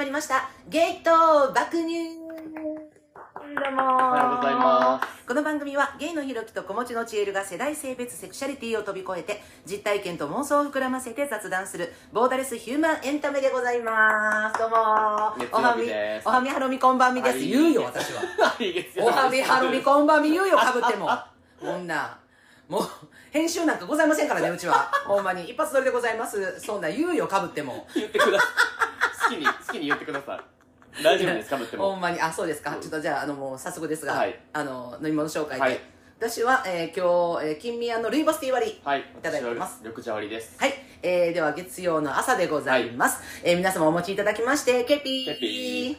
まりました。ゲイと爆乳どうもおはようございます。この番組はゲイのひろきと子持ちのちえるが世代性別セクシャリティを飛び越えて実体験と妄想を膨らませて雑談するボーダレスヒューマンエンタメでございます。どうもおはみおはみはろみこんばんみです。はい言うよ、私は。おはみはろみこんばんみ言うよ、かぶっても。こんな。もう、編集なんかございませんからね、うちは。ほんまに。一発撮りでございます。そんな言うよ、かぶっても。言ってください。好きに、好きに言ってください。大丈夫ですか？ぶっても。ほんまに、あ、そうですか。うんちょっとじゃあ、あの、もう早速ですが、はいあの、飲み物紹介で。はい私は、えー今日、えー金宮のルイボスティー割り。はい、いただいてます私は緑茶割りです。はい。えー、では、月曜の朝でございます。えー皆様お持ちいただきまして、ケピー。ケピ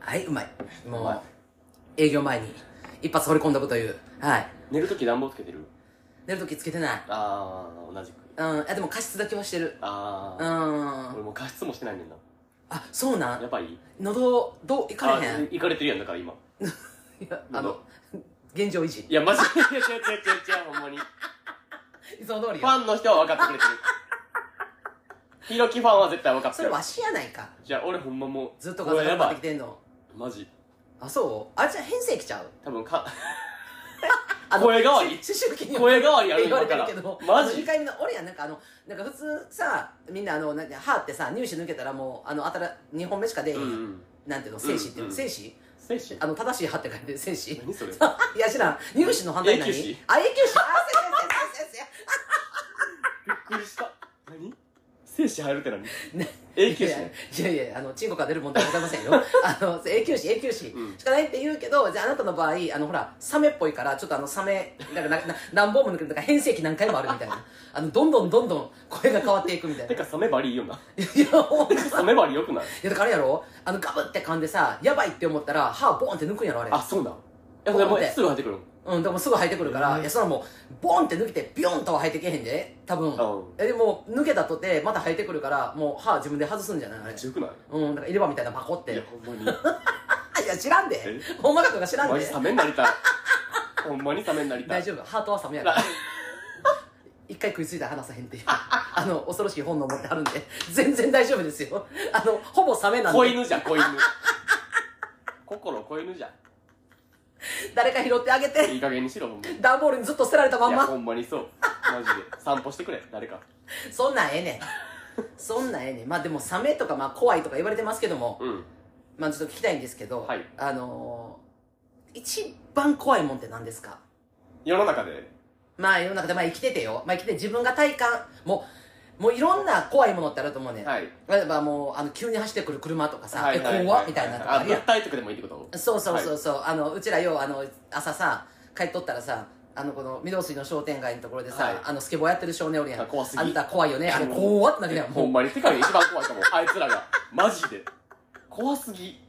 はい、うまい。もう、うま営業前に一発掘り込んどくという。はい。寝るとき暖房つけてる？寝るときつけてない。あー、同じく。うん、あ、でも加湿だけはしてる。うあー、ん。俺もう加湿もしてないねんな。あ、そうなん？やっぱり喉、どう、いかれへん？あ行かれてるやん、だから今。いや、あの、現状維持。いや、マジで。違う違う違う違うほんまに。いつも通りフよ。ァンの人は分かってくれてる。ひろきファンは絶対分かってる。それわしやないか。じゃあ、俺ほんまもう。ずっとガサガサってきてんの。マジ。あ、そう？あ、じゃあ変声きちゃう？多分か、あの声変わり。し思春期に声変わりある言われて今から。るけどマジ？2回目の俺やなんかあのなんか普通さみんなあのなんか歯ってさ乳歯抜けたらもうあのあたら2本目しか出えへん、うん。うん。なんていうの精子っていうの、うんうん。精子？精子？あの正しい歯って書いてる精子？何それ？いや知らん。乳歯の反対何？永久歯あ永久歯あ先生先生先びっくりした。何精子入るって何永久歯ね。いやいやいやあのチンコから出る問題ございませんよ。あの永久歯永久歯うん。しかないって言うけどじゃああなたの場合あのほらサメっぽいからちょっとあのサメなんかなな何本も抜けるとか変声期何回もあるみたいな。あのどんどんどんどん声が変わっていくみたいな。てか、サメバリいいよな。いやほんまサメバリよくない？いやだからあれやろ？あのガブって噛んでさやばいって思ったら歯ボンって抜くんやろあれ。あ、そうなん。いや、でも、待って。すぐ入ってくるの？うんでもすぐ生えてくるから、うんいやそれはもうボンって抜けてビョンとは生えてけへんで多分、うん。えでも抜けたとてまた生えてくるからもう歯自分で外すんじゃない？あれめっちゃよくない？うんだから入れ歯みたいなパコって。いや、ほんまに。あ いや知らんで。え？ほんまかとか知らんで。マジサメになりたい。ほんまにサメになりたい。大丈夫。ハートはサメやから。一回食いついたら離さへんっていう。あの恐ろしい本能を持ってはるんで。全然大丈夫ですよ。あのほぼサメなんで。子犬じゃん、子犬。心子犬じゃ 誰か拾ってあげん。いてい加減にしろ、ほんまに。い段ボールにずっと捨てられたまんや、まほんまにそう。マジで。散歩してくれ、誰か。そんなんええねん そんなんええねんまあでもサメとかまあ怖いとか言われてますけどもうん。まあちょっと聞きたいんですけど、はいあのー、一番怖いもんって何ですか？世の中で、まあ世の中でまあ生きててよまあ生きて自分が体感もうもういろんな怖いものってあると思うねん、はい。例えばもうあの急に走ってくる車とかさ、はいはいはいえ怖っみたいなとか。あ、とかでもいいってこと？そうそうそうそう、あのうちらようあの朝さ帰っとったらさあのこの御堂筋の商店街のところでさ、はい。あのスケボーやってる少年おるやん。あ怖すぎ。あんた怖いよね。あれうん怖ってなるやんもほんまに。世界で一番怖いかも。あいつらが。マジで。怖すぎ。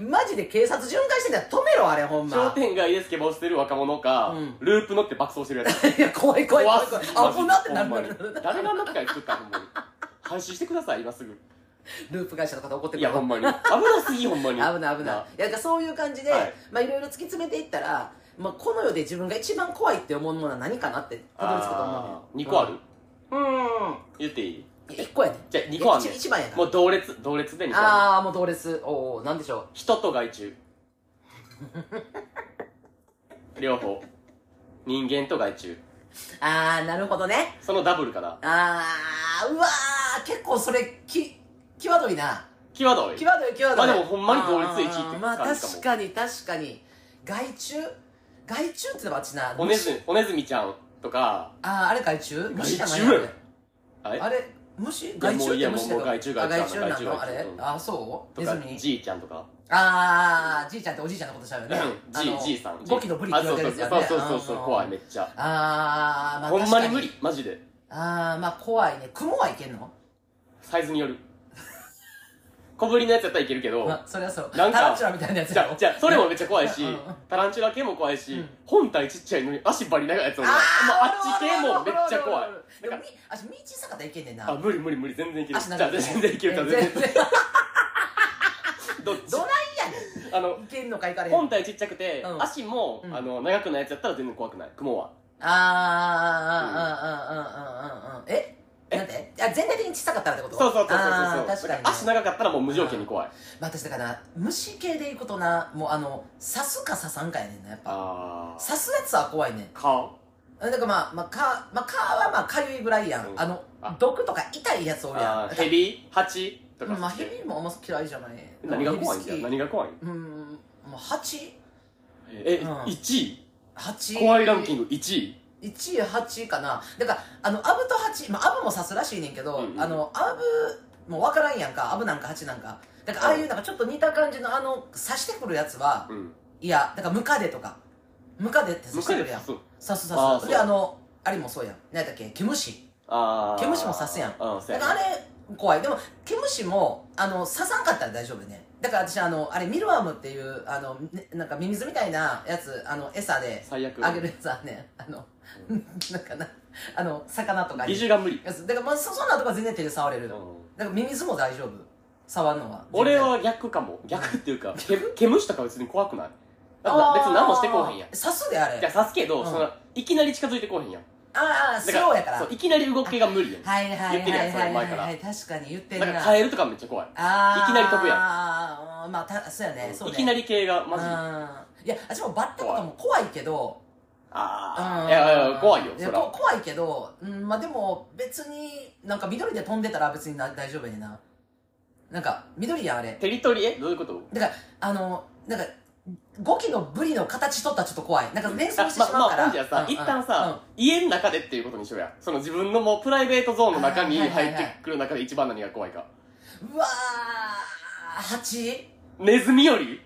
うマジで警察巡回してんだよ。止めろあれほんま。商店街でスケボーしてる若者か、うん。ループ乗って爆走してるやつ。いや怖い怖い怖い怖す。ぎ。怖い危なってなる誰があんな機械作ったんほんまに。廃止してください、今すぐ。ループ会社の方怒ってくる。いや、ほんまに。危なすぎ、ほんまに。危ない危な。いいやそういう感じで、はい。まあいろいろ突き詰めていったら、まあ、この世で自分が一番怖いって思うものは何かなってたどり着くと思うねあー2個ある？うん。言っていい？1個やねじゃあ2個あるね一一番やな。もう同列、同列で2個ある。ああもう同列。おおなんでしょう。人と害虫。両方。人間と害虫。ああなるほどね。そのダブルかな。ああうわー結構それき際どいな。際どい。際どい際どい。まあでもほんまに同率一位って感じかも。確かに確かに。害虫害虫ってのはあっちな。骨ず、骨ずみちゃんとか、あああれ害虫虫じゃない害虫あれ？あれ？虫？や害虫？いやもう害虫あ害害虫虫なのあれ？あそう？とかネズミ、じいちゃんとか。ああじいちゃんっておじいちゃんのことしちゃうよね。うん、じい、じいさん。ゴキのブリってあ、言わそうそうれてるやつやね。そうそうそう。怖い、めっちゃ。ああまあほんまに無確理、マジで。ああまあ怖いね。雲はいけんの？サイズによる。小ぶりのやつやったらいけるけど、まあそれはそう。なんかタランチュラみたいなやつじゃあ、じゃあそれもめっちゃ怖いしタランチュラ系も怖いしうん、本体ちっちゃいのに足バリ長いやつも、もうあっち系もめっちゃ怖い。でもみ足身小さかったらいけんねんな。あ、無理無理無理、全然いける。足長いじゃあ全然いけるから、え全然。どっち？どないやねん。あの、いけんのかいかれへん。本体ちっちゃくて、うん。足も、うん。あの、長くないやつやったら全然怖くない。雲は。あーあーあーあーあーあーあーあー。え？なんて全体的に小さかったらってこと？そうそうそうそうあそう。ー確かに、ね、足長かったらもう無条件に怖い。まあ私だから虫系でいくとなもうあの刺すか刺さんかやねんなやっぱ。あ刺すやつは怖いねん。だからまあまあかまあ蚊はまあかゆいぐらいやん、うん。あのあ。毒とか痛いやつおるやん。ヘビハチとか。うんまあヘビもあんま嫌いじゃない。何が怖いんだよヘビ好き何が怖いうんもう蜂？えうん。1位？蜂。怖いランキング1位？1位8かな。だからあのアブと8まあアブも刺すらしいねんけど、うんうん。あのアブもう分からんやんか。アブなんか8なんか。だからああいうなんかちょっと似た感じのあの刺してくるやつはうん。いやだからムカデとか。ムカデって刺ムしてくるやん。刺す刺す。であのあれもそうやん。何だっけ？毛虫。毛虫も刺すやん。だからあれ怖い。でも毛虫もあの刺さんかったら大丈夫ね。だから私あのあれミルワームっていうあの、ね、なんかミミズみたいなやつあの餌であげるやつはねあのなんかな。あの魚とかに。疑似が無理。だからまあそそんなとこは全然手で触れる、うん。だからミミズも大丈夫？触るのは。俺は逆かも。逆っていうか毛 毛虫とか別に怖くない？だって別に何もしてこうへんやん。刺すであれ。いや刺すけど、うん。そのいきなり近づいてこうへんやん。ああスローやから。そういきなり動きが無理やん。はいはいはい言ってるやんそはいは前から。はい確かに言ってるだなからカエルとかめっちゃ怖い。あー。いきなり飛ぶやん。あーまあたそうやね。そうね。いきなり系がマジうん。いや私もバッタとかも怖いけどうんああいやいや怖いよやそら。こ怖いけど、うん、まあでも別になんか緑で飛んでたら別にな大丈夫やねんな。なんか緑やんあれ。テリトリー？えどういうこと？だからあのなんか5機のブリの形取ったらちょっと怖い。なんか連想してままあしまうから、ほんじゃさ、うん一旦さ、家の中でっていうことにしようや。その自分のもうプライベートゾーンの中に入ってくる中で一番何が怖いか。うんうわー蜂？ネズミより？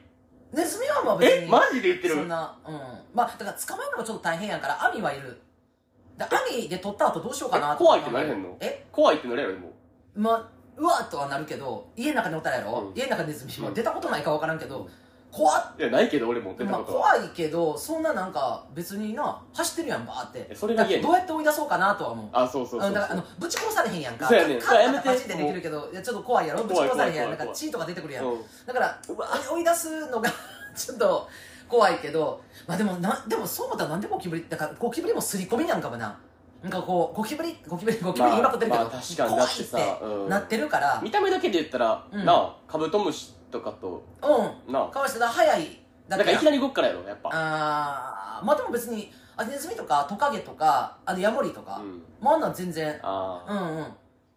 ネズミはまあ別に。えマジで言ってる？そんなうんまあだから捕まえるのがちょっと大変やから網はいる。だ網で取った後どうしようかなえ怖いってなれへんの？え？怖いってなれるよもうまあうわっとはなるけど家の中におったらやろ、うん。家の中にネズミも出たことないか分からんけど怖っ。いやないけど俺も出たまあ、ことは、怖いけどそんななんか別にな走ってるやんバーって。えそれが嫌どうやって追い出そうかなとは思う。あそうそうそうう。んだからあのぶち殺されへんやんか。そうやねん。やめて。でできるけどいやちょっと怖いやろ？ぶち殺されへんやん。ないんか血とか出てくるやん。だからうわ追い出すのが ちょっと怖いけどまあでもなでもそう思ったらなんでゴキブリだからゴキブリも刷り込みなんかもな。なんかこうゴキブリゴキブリゴキブリ言いまくってるけど、まあまあ確かに怖いってなってるから。見た目だけで言ったら、うん。なあカブトムシとかとうん。なあ。かわしてだ早い。だだからいきなり動くからやろやっぱ。あー。まあでも別にあネズミとかトカゲとかあのヤモリとか、うん。まああんなん全然。ああうんうん。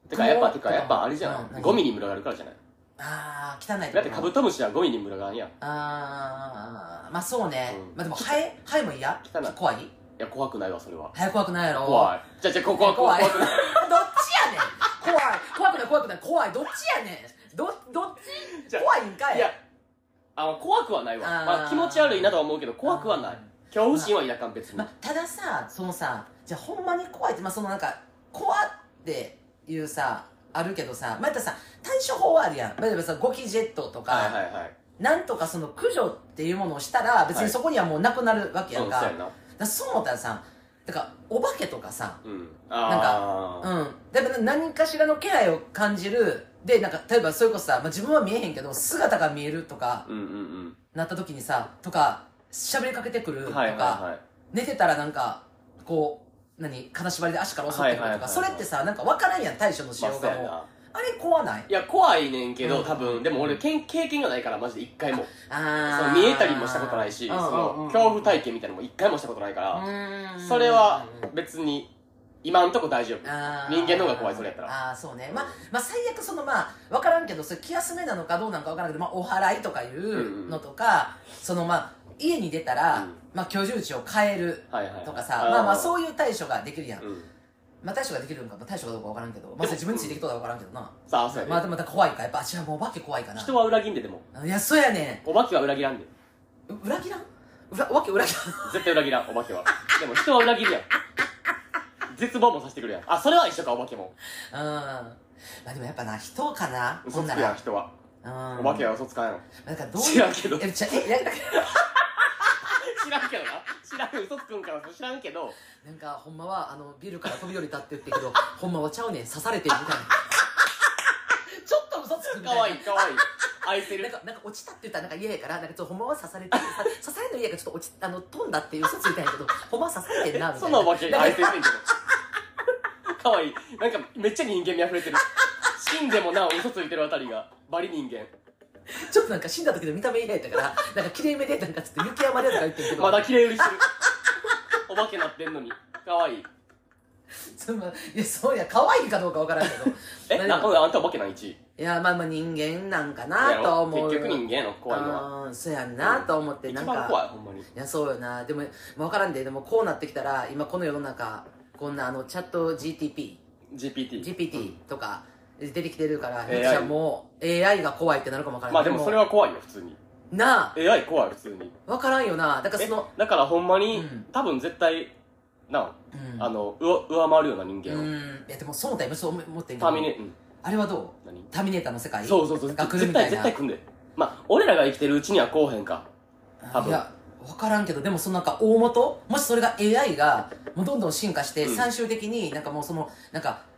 てかやっぱ雲てかやっぱあれじゃうん。何？ないゴミに群がるからじゃない？ああ汚いとこだってカブトムシはゴミに群がんやん。いああまあそうね、うん。まあでもハエハエも嫌？汚い。怖い？や怖くないわそれは。ハエ怖くないやろ？怖い。じゃあじゃあここは怖い。怖い。どっちやねん？怖い。怖くない怖くない。怖い。どっちやねん？どどっち？じゃあ怖いんかい？いやあの怖くはないわ。あー。まあ、気持ち悪いなとは思うけど怖くはない。恐怖心は抱かん別に、まあ、たださそのさじゃあほんまに怖いってまあそのなんか怖っていうさあるけどさまたらさ対処法はあるやん。例えばさゴキジェットとか、はいはいはい。なんとかその駆除っていうものをしたら別にそこにはもうなくなるわけやんんそうやな。だそう思ったらさだからお化けとかさうん。なんああうん。だから何かしらの気配を感じる。でなんか例えばそれこそさ、まあ、自分は見えへんけど姿が見えるとかうんうんうん。なった時にさとか喋りかけてくるとか、はいはいはい。寝てたらなんかこう何金縛りで足から襲ってくるとか、それってさなんか分からんやん対処のしまあようがもう、そうやなあれ怖ない？いや怖いねんけど、うん。多分。でも俺けん経験がないからマジで一回も。あ見えたりもしたことないし、うんうんうん。その恐怖体験みたいなのも一回もしたことないから、うんそれは別に今んとこ大丈夫。人間の方が怖いそれやったら。ああそうね。まあ、まあ、最悪そのまあ分からんけどそれ気休めなのかどうなのか分からんけど、まあ、お祓いとかいうのとか、そのまあ家に出たら、うんまあ、居住地を変えるはいはい。はいとかさ、まあまあうそういう対処ができるやん、うん。まあ対処ができるのか、まあ、対処かどうか分からんけど、まあ、自分についてきとうか分からんけどな、さあそうやね、まあでもまた怖いか。やっぱあっちはもうお化け怖いかな。人は裏切んででも。いやそうやねお化けは裏切らんで。ん裏切らん？裏お化け裏切らん？絶対裏切らんお化けは。でも人は裏切るやん。絶望もさせてくるやん。あそれは一緒かお化けも。うん。まあでもやっぱな人かな？嘘つくやほん人は。うん。お化けは嘘つかんやろ。なんかどういう知らんけど。えちゃえいやだから知らんけどな。知らん嘘つくんから知らんけど。なんかほんまはあのビルから飛び降りたって言ってるけど ほんまはちゃうねん。刺されてるみたいな。ちょっと嘘つくみたいな。かわいいかわいい。愛せる。なんかなんか落ちたって言ったらなんか嫌やからなんかちょっとほんまは刺されてる。さ刺されるの嫌やからちょっと落ちあの飛んだっていう嘘ついたんやけど ほんまは刺されてんなみたいな。そのお化け愛せんねんけど。かわいい。なんかめっちゃ人間味あふれてる。死んでもなお嘘ついてるあたりがバリ人間 ちょっとなんか死んだ時の見た目嫌やったからなんか綺麗めでなんかつって雪山でとか言ってるけど。まだ綺麗売りしてるお化けなってんのに。かわいい。そのいやそうや可愛いかどうかわからんけど。え？まあでもなあんたお化けなん1位？いやまあまあ人間なんかなと思う。結局人間やの怖いのは。うんそうやんなと思ってなんか。一番怖いほんまに。いやそうよな。でも分からんで。でもこうなってきたら今この世の中こんなあのチャット GTP GPT GPT とか出てきてるから、AI じゃあもう AI が怖いってなるかも分からんまあでもそれは怖いよ普通に。なあ。AI 怖い普通に。分からんよな。だからえそのだからほんまに、うん。多分絶対なうん。あの上上回るような人間を、うん。いやでもそうだよそう思ってんけど。ターミネうん。あれはどう？何？ターミネーターの世界？そうそうそうが来る絶対みたいな？絶対来んで。まあ俺らが生きてるうちにはこうへんか。多分。いや分からんけどでもそのなんか大元？もしそれが AI がもうどんどん進化して、うん。最終的になんかもうそのなんかど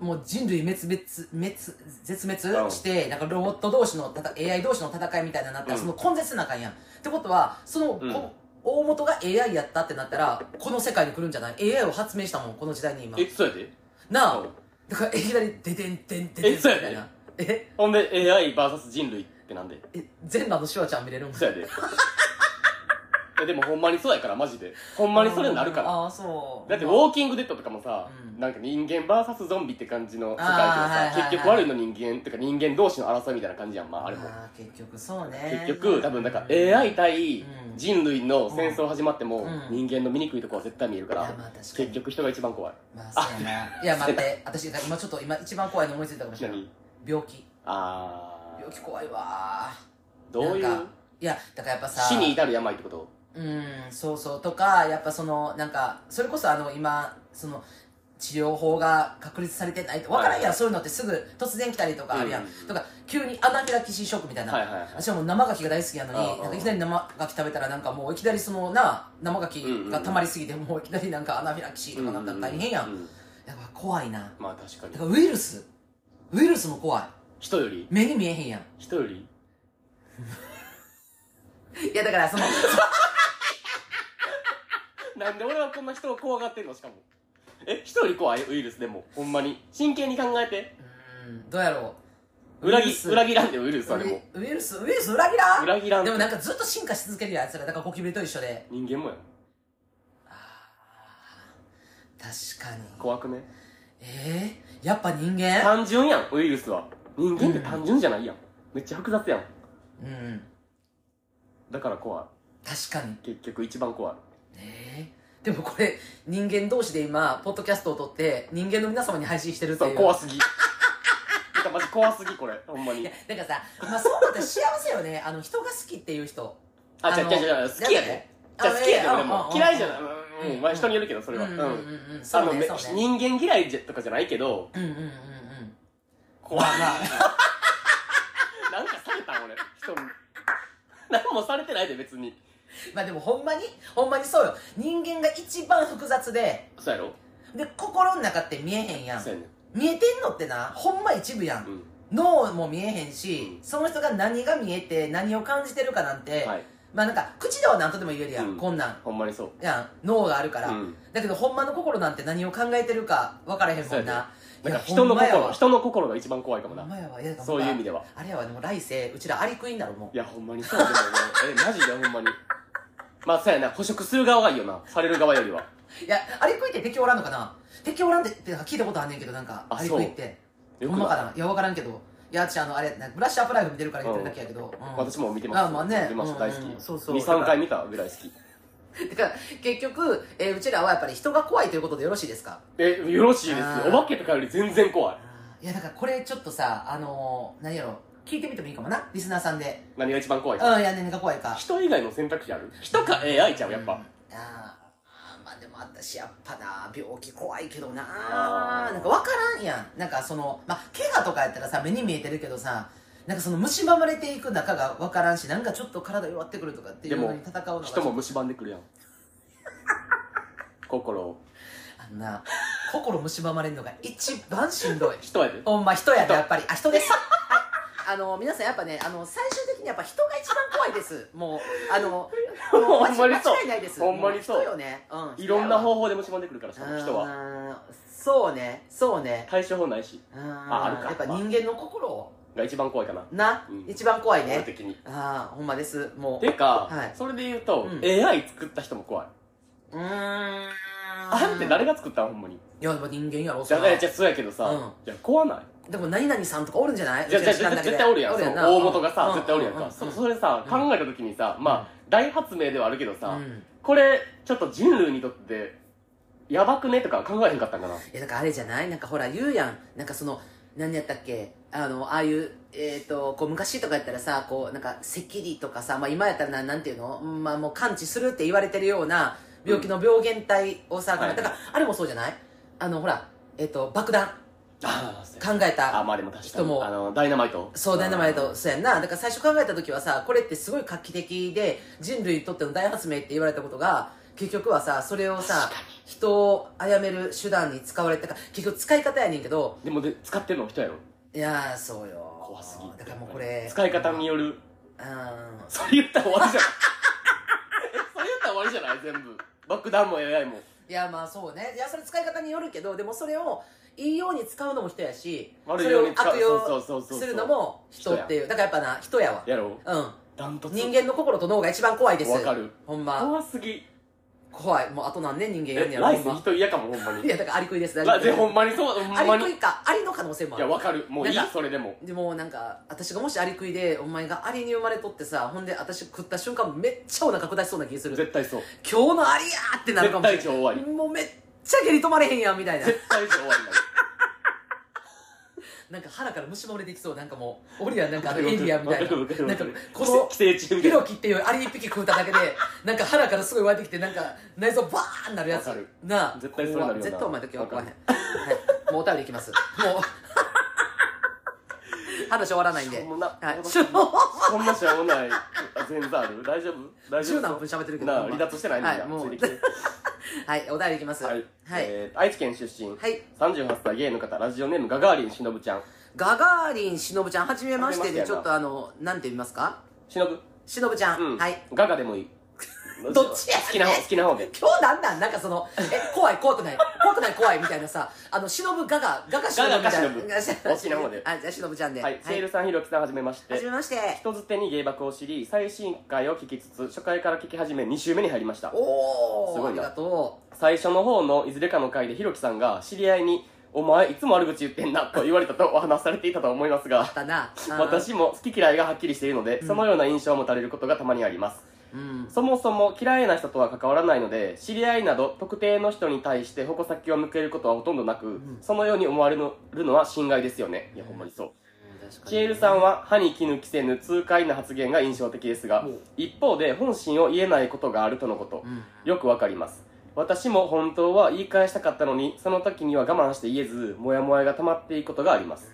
もう人類滅滅滅絶滅して、なんかロボット同士のたた AI 同士の戦いみたいになったら、うん。その根絶なあかんやん。ってことはその、うん。こ大元が AI やったってなったらこの世界に来るんじゃない？AI を発明したもんこの時代に今。えそうやで。なあ、うん。だからいきなりデデンデンデデンみたいな。えほんで AIVS 人類ってなんで？え全裸のシュワちゃん見れるん？そうやでえでもほんまにそうやからマジで。ほんまにそれになるから。ああそう。だってウォーキングデッドとかもさ、うん。なんか人間 VS ゾンビって感じの世界あーでさ、はいはいはい結局悪いの人間ってか人間同士の争いみたいな感じやんまああれも。結局そうね。結局多分なんか AI 対うん。人類の戦争始まってもうん。人間の醜いところは絶対見えるからいやまあ確かに。結局人が一番怖い。まあそうやな。いや 待って。私が今ちょっと今一番怖いの思いついたかもしれない何？病気。あ病気怖いわー。どういう？なんかいやだからやっぱさ死に至る病ってこと？うんそうそう。とかやっぱそのなんかそれこそあの今その治療法が確立されてないと分からんやん、はいそういうのってすぐ突然来たりとかあるやん、うん。うんうん。とか急にアナフィラキシーショックみたいな、はいはいはい。私はもう生牡蠣が大好きなのになんかいきなり生牡蠣食べたらなんかもういきなりそのな生牡蠣が溜まりすぎてもういきなりなんかアナフィラキシーとかなったら大変やん、うううやっぱ怖いな。まあ確かに。だからウイルス。ウイルスも怖い。人より？目に見えへんやん。人より？いやだからその なんで俺はこんな人を怖がってんの？しかも。え人より怖いウイルスでも？ほんまに？真剣に考えて。うんどうやろう？裏切裏切らんでウイルスはでも。ウイルスウイルス裏切らん？裏切らん。でもなんかずっと進化し続けるやつら。だからゴキブリと一緒で。人間もや。ん確かに。怖くね？えー、やっぱ人間？単純やんウイルスは。人間って単純じゃないやん。めっちゃ複雑やん。うん。だから怖い。確かに。結局一番怖いえー、でもこれ人間同士で今ポッドキャストを撮って人間の皆様に配信してるってそいう。う怖すぎ。てかマジ怖すぎこれ。ほんまに。いやだからさ、まあ、そう思ったら幸せよね。あの人が好きっていう人。あじゃのじゃじゃ好きやで。じゃあ好きやで俺も。嫌いじゃない。うんうんまあ人によるけどそれは。うん人間嫌いじゃとかじゃないけど。うんうんうんうん。怖い。まあまあ。なんかされたん俺。人に。何もされてないで別に まあでもほんまに？ほんまにそうよ。人間が一番複雑で。そうやろ？で心の中って見えへんやん。そうやね。見えてんのってなほんま一部やん、うん。脳も見えへんし、うん。その人が何が見えて何を感じてるかなんて、はい。まあなんか口では何とでも言えるやん、うん。こんなん。ほんまにそう。やん。脳があるから、うん。だけどほんまの心なんて何を考えてるか分からへんもんな。なんか人の心ほんまやわ。人の心が一番怖いかもな。ほんまやそういう意味では。あれやわ。でも来世うちらアリクイになるもん。いやほんまにそうでもねえマジでほんまにまあそうやな。捕食する側がいいよな。される側よりは。いやアリクイって敵おらんのかな？敵おらんってって聞いたことあんねんけどなんかあアリクイってよくない。ほんまかな？いや分からんけど。いや私あのあれなんかブラッシュアップライフ見てるから言ってるだけやけど、うん。私も見てます。あまあね。見ました大好うん。うんき。そうそう。23回見たぐらい好き。だから結局、えーうちらはやっぱり人が怖いということでよろしいですか？えよろしいですあー。お化けとかより全然怖い。いやだからこれちょっとさあのー、何やろ聞いてみてもいいかもな。リスナーさんで。何が一番怖いうんいや何が怖いか。人以外の選択肢ある？人か AI ちゃう？やっぱ。うん。あーまあでも私やっぱな病気怖いけどな。あー。なんか分からんやん。なんかそのまあ怪我とかやったらさ目に見えてるけどさなんかその蝕まれていく中が分からんしなんかちょっと体弱ってくるとかっていうのに戦うのが人も蝕んでくるやん。心を。あんな心蝕まれるのが一番しんどい。人やで。ほんま人やでやっぱり。あ人です。はいあの皆さんやっぱねあの最終的にやっぱ人が一番怖いです。もうあのもうほんまにそう。間違いないです。ほんまにそう。も人よね。うん。いろんな法方法で蝕んでくるからしかも人は。はそうね。そうね。対処法ないし。ああるかやっぱ人間の心が一番怖いかな。な、うん。一番怖いね。俺的に。ああほんまです。もう。てか、はい。それで言うと、うん。AI 作った人も怖い。うーん。あれって誰が作ったのほんまに？いややっぱ人間やろじゃあじゃあそうやけどさ、うん。いや怖ない？でも何々さんとかおるんじゃない？じゃ絶対おるやん。大元がさ、うん。絶対おるやんか、うん。そそれさ、うん考えた時にさまあ、大発明ではあるけどさ、うん。これちょっと人類にとってやばくねとか考えへんかったんかな？いやだからあれじゃない？なんかほら言うやん。なんかその何やったっけ？あのああいうえっ、とこう昔とかやったらさこうなんか赤痢とかさ、まあ、今やったらななんていうの、うんまあ、もう完治するって言われてるような病気の病原体をさ、はいだからあれもそうじゃない？あのほらえっ、と爆弾。あ考えたあまあでも確か人も。にあのダイナマイト。そうダイナマイト。そうやんな。だから最初考えた時はさこれってすごい画期的で人類にとっての大発明って言われたことが結局はさそれをさ人を殺める手段に使われたから結局使い方やねんけど。でもで使ってるの人やろ？いやーそうよ。怖すぎ。だからもうこれ。使い方による。うん。それ言ったら終わりじゃないえそれ言ったら終わりじゃない？全部。爆弾も AI も。いやまあそうね。いやそれ使い方によるけどでもそれをいいように使うのも人やし悪いそれをように悪用するのも人っていう。だからやっぱな人やわ。やろう。うん。ダントツ。人間の心と脳が一番怖いです。わかる。ほんま。怖すぎ。怖い。もうあと何年人間やんねやろえ来世ほんま。人嫌かもほんまに。いやだからアリクイです。ラジほんまにそうほんまに。アリクイか。アリの可能性もある。いやわかる。もういいそれでも。でもなんか私がもしアリクイでお前がアリに生まれとってさほんで私食った瞬間めっちゃお腹下しそうな気する。絶対そう。今日のアリやーってなるかもしれ絶対超終わないもうめっちゃ下痢止まれへんやんみたいな。絶対そう終わりなのなんか腹から虫もれてきそう。なんかもう俺やなんかあのエイリアンみたいな。なんかこのヒロキっていうアリ一匹食うただけでなんか腹からすごい湧いてきてなんか内臓バーンなるやつ。なあ。絶対そうなるよな。絶対お前だけは怖へん。わはいもうお便りいきます。もう話終わらないんで。しょうもな。はい。そんなしょうもない。あ全然ある。大丈夫？大丈夫十何分喋ってるけど。な離脱してないみんな、はいもうはいお便りいきます。はい、はい。えー愛知県出身、はい。38歳ゲイの方ラジオネームガガーリンしのぶちゃん。ガガーリンしのぶちゃんはじめましてはじめましてやな。でちょっとあのなんて言いますか？しのぶしのぶちゃん、うん。はい。ガガでもいいどっちや好きな方好きな方で。今日なんなん？なんかそのえ怖い怖くない？怖くない怖いみたいなさあのしのぶガガガガしのぶみたいな。ガガガしのぶ。お好きな方で。あじゃあしのぶちゃんで。はい、セールさんひろきさんはじめまして。はじめまして。人づてに芸爆を知り最新回を聞きつつ初回から聞き始め2週目に入りました。おすごいな。おありがと最初の方のいずれかの回でひろきさんが知り合いに「お前いつも悪口言ってんな」と言われたとお話しされていたと思いますが私も好き嫌いがはっきりしているので、そのような印象を持たれることがたまにありますうん。そもそも嫌いな人とは関わらないので知り合いなど特定の人に対して矛先を向けることはほとんどなく、ん。そのように思われるのは心外ですよね。いやほんまにそう。確かにシエルさんは歯に衣着せぬ痛快な発言が印象的ですが一方で本心を言えないことがあるとのことうん。よくわかります。私も本当は言い返したかったのにその時には我慢して言えずモヤモヤが溜まっていくことがあります。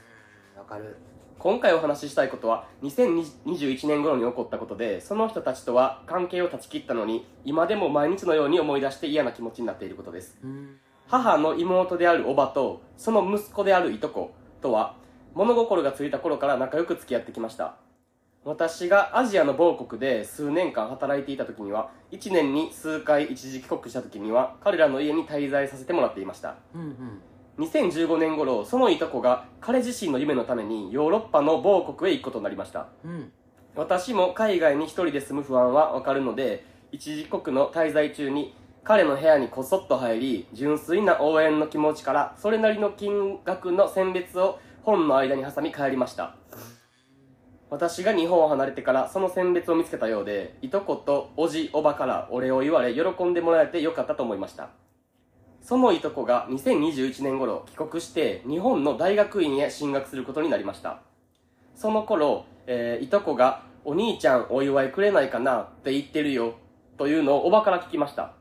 わかる今回お話ししたいことは2021年頃に起こったことでその人たちとは関係を断ち切ったのに今でも毎日のように思い出して嫌な気持ちになっていることです。うん。母の妹であるおばとその息子であるいとことは物心がついた頃から仲良く付き合ってきました。私がアジアの某国で数年間働いていた時には1年に数回一時帰国した時には彼らの家に滞在させてもらっていました。うんうん2015年頃そのいとこが彼自身の夢のためにヨーロッパの某国へ行くことになりました。うん。私も海外に一人で住む不安はわかるので一時帰国の滞在中に彼の部屋にこそっと入り純粋な応援の気持ちからそれなりの金額の選別を本の間に挟み帰りました。私が日本を離れてからその選別を見つけたようでいとことおじおばからお礼を言われ喜んでもらえてよかったと思いましたそのいとこが2021年頃帰国して日本の大学院へ進学することになりました。その頃、えーいとこが「お兄ちゃんお祝いくれないかな?」って言ってるよというのをおばから聞きました。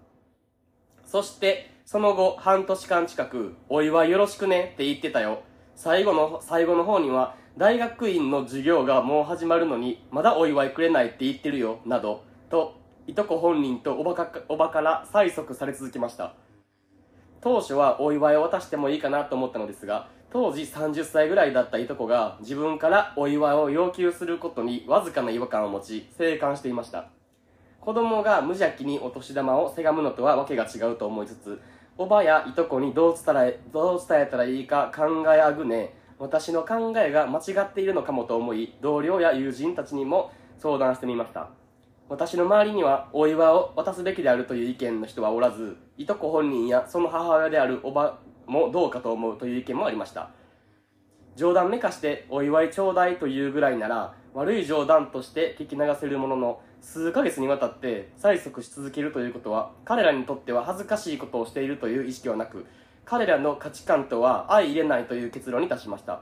そしてその後半年間近く「お祝いよろしくね」って言ってたよ。最後の最後の方には大学院の授業がもう始まるのにまだお祝いくれないって言ってるよなどといとこ本人とおばかおばから催促され続けました。当初はお祝いを渡してもいいかなと思ったのですが当時30歳ぐらいだったいとこが自分からお祝いを要求することにわずかな違和感を持ち静観していました。子供が無邪気にお年玉をせがむのとはわけが違うと思いつつおばやいとこにどう伝えどう伝えたらいいか考えあぐね私の考えが間違っているのかもと思い同僚や友人たちにも相談してみました。私の周りにはお祝いを渡すべきであるという意見の人はおらずいとこ本人やその母親であるおばもどうかと思うという意見もありました。冗談めかしてお祝いちょうだいというぐらいなら悪い冗談として聞き流せるものの数ヶ月にわたって催促し続けるということは彼らにとっては恥ずかしいことをしているという意識はなく彼らの価値観とは相入れないという結論に達しました。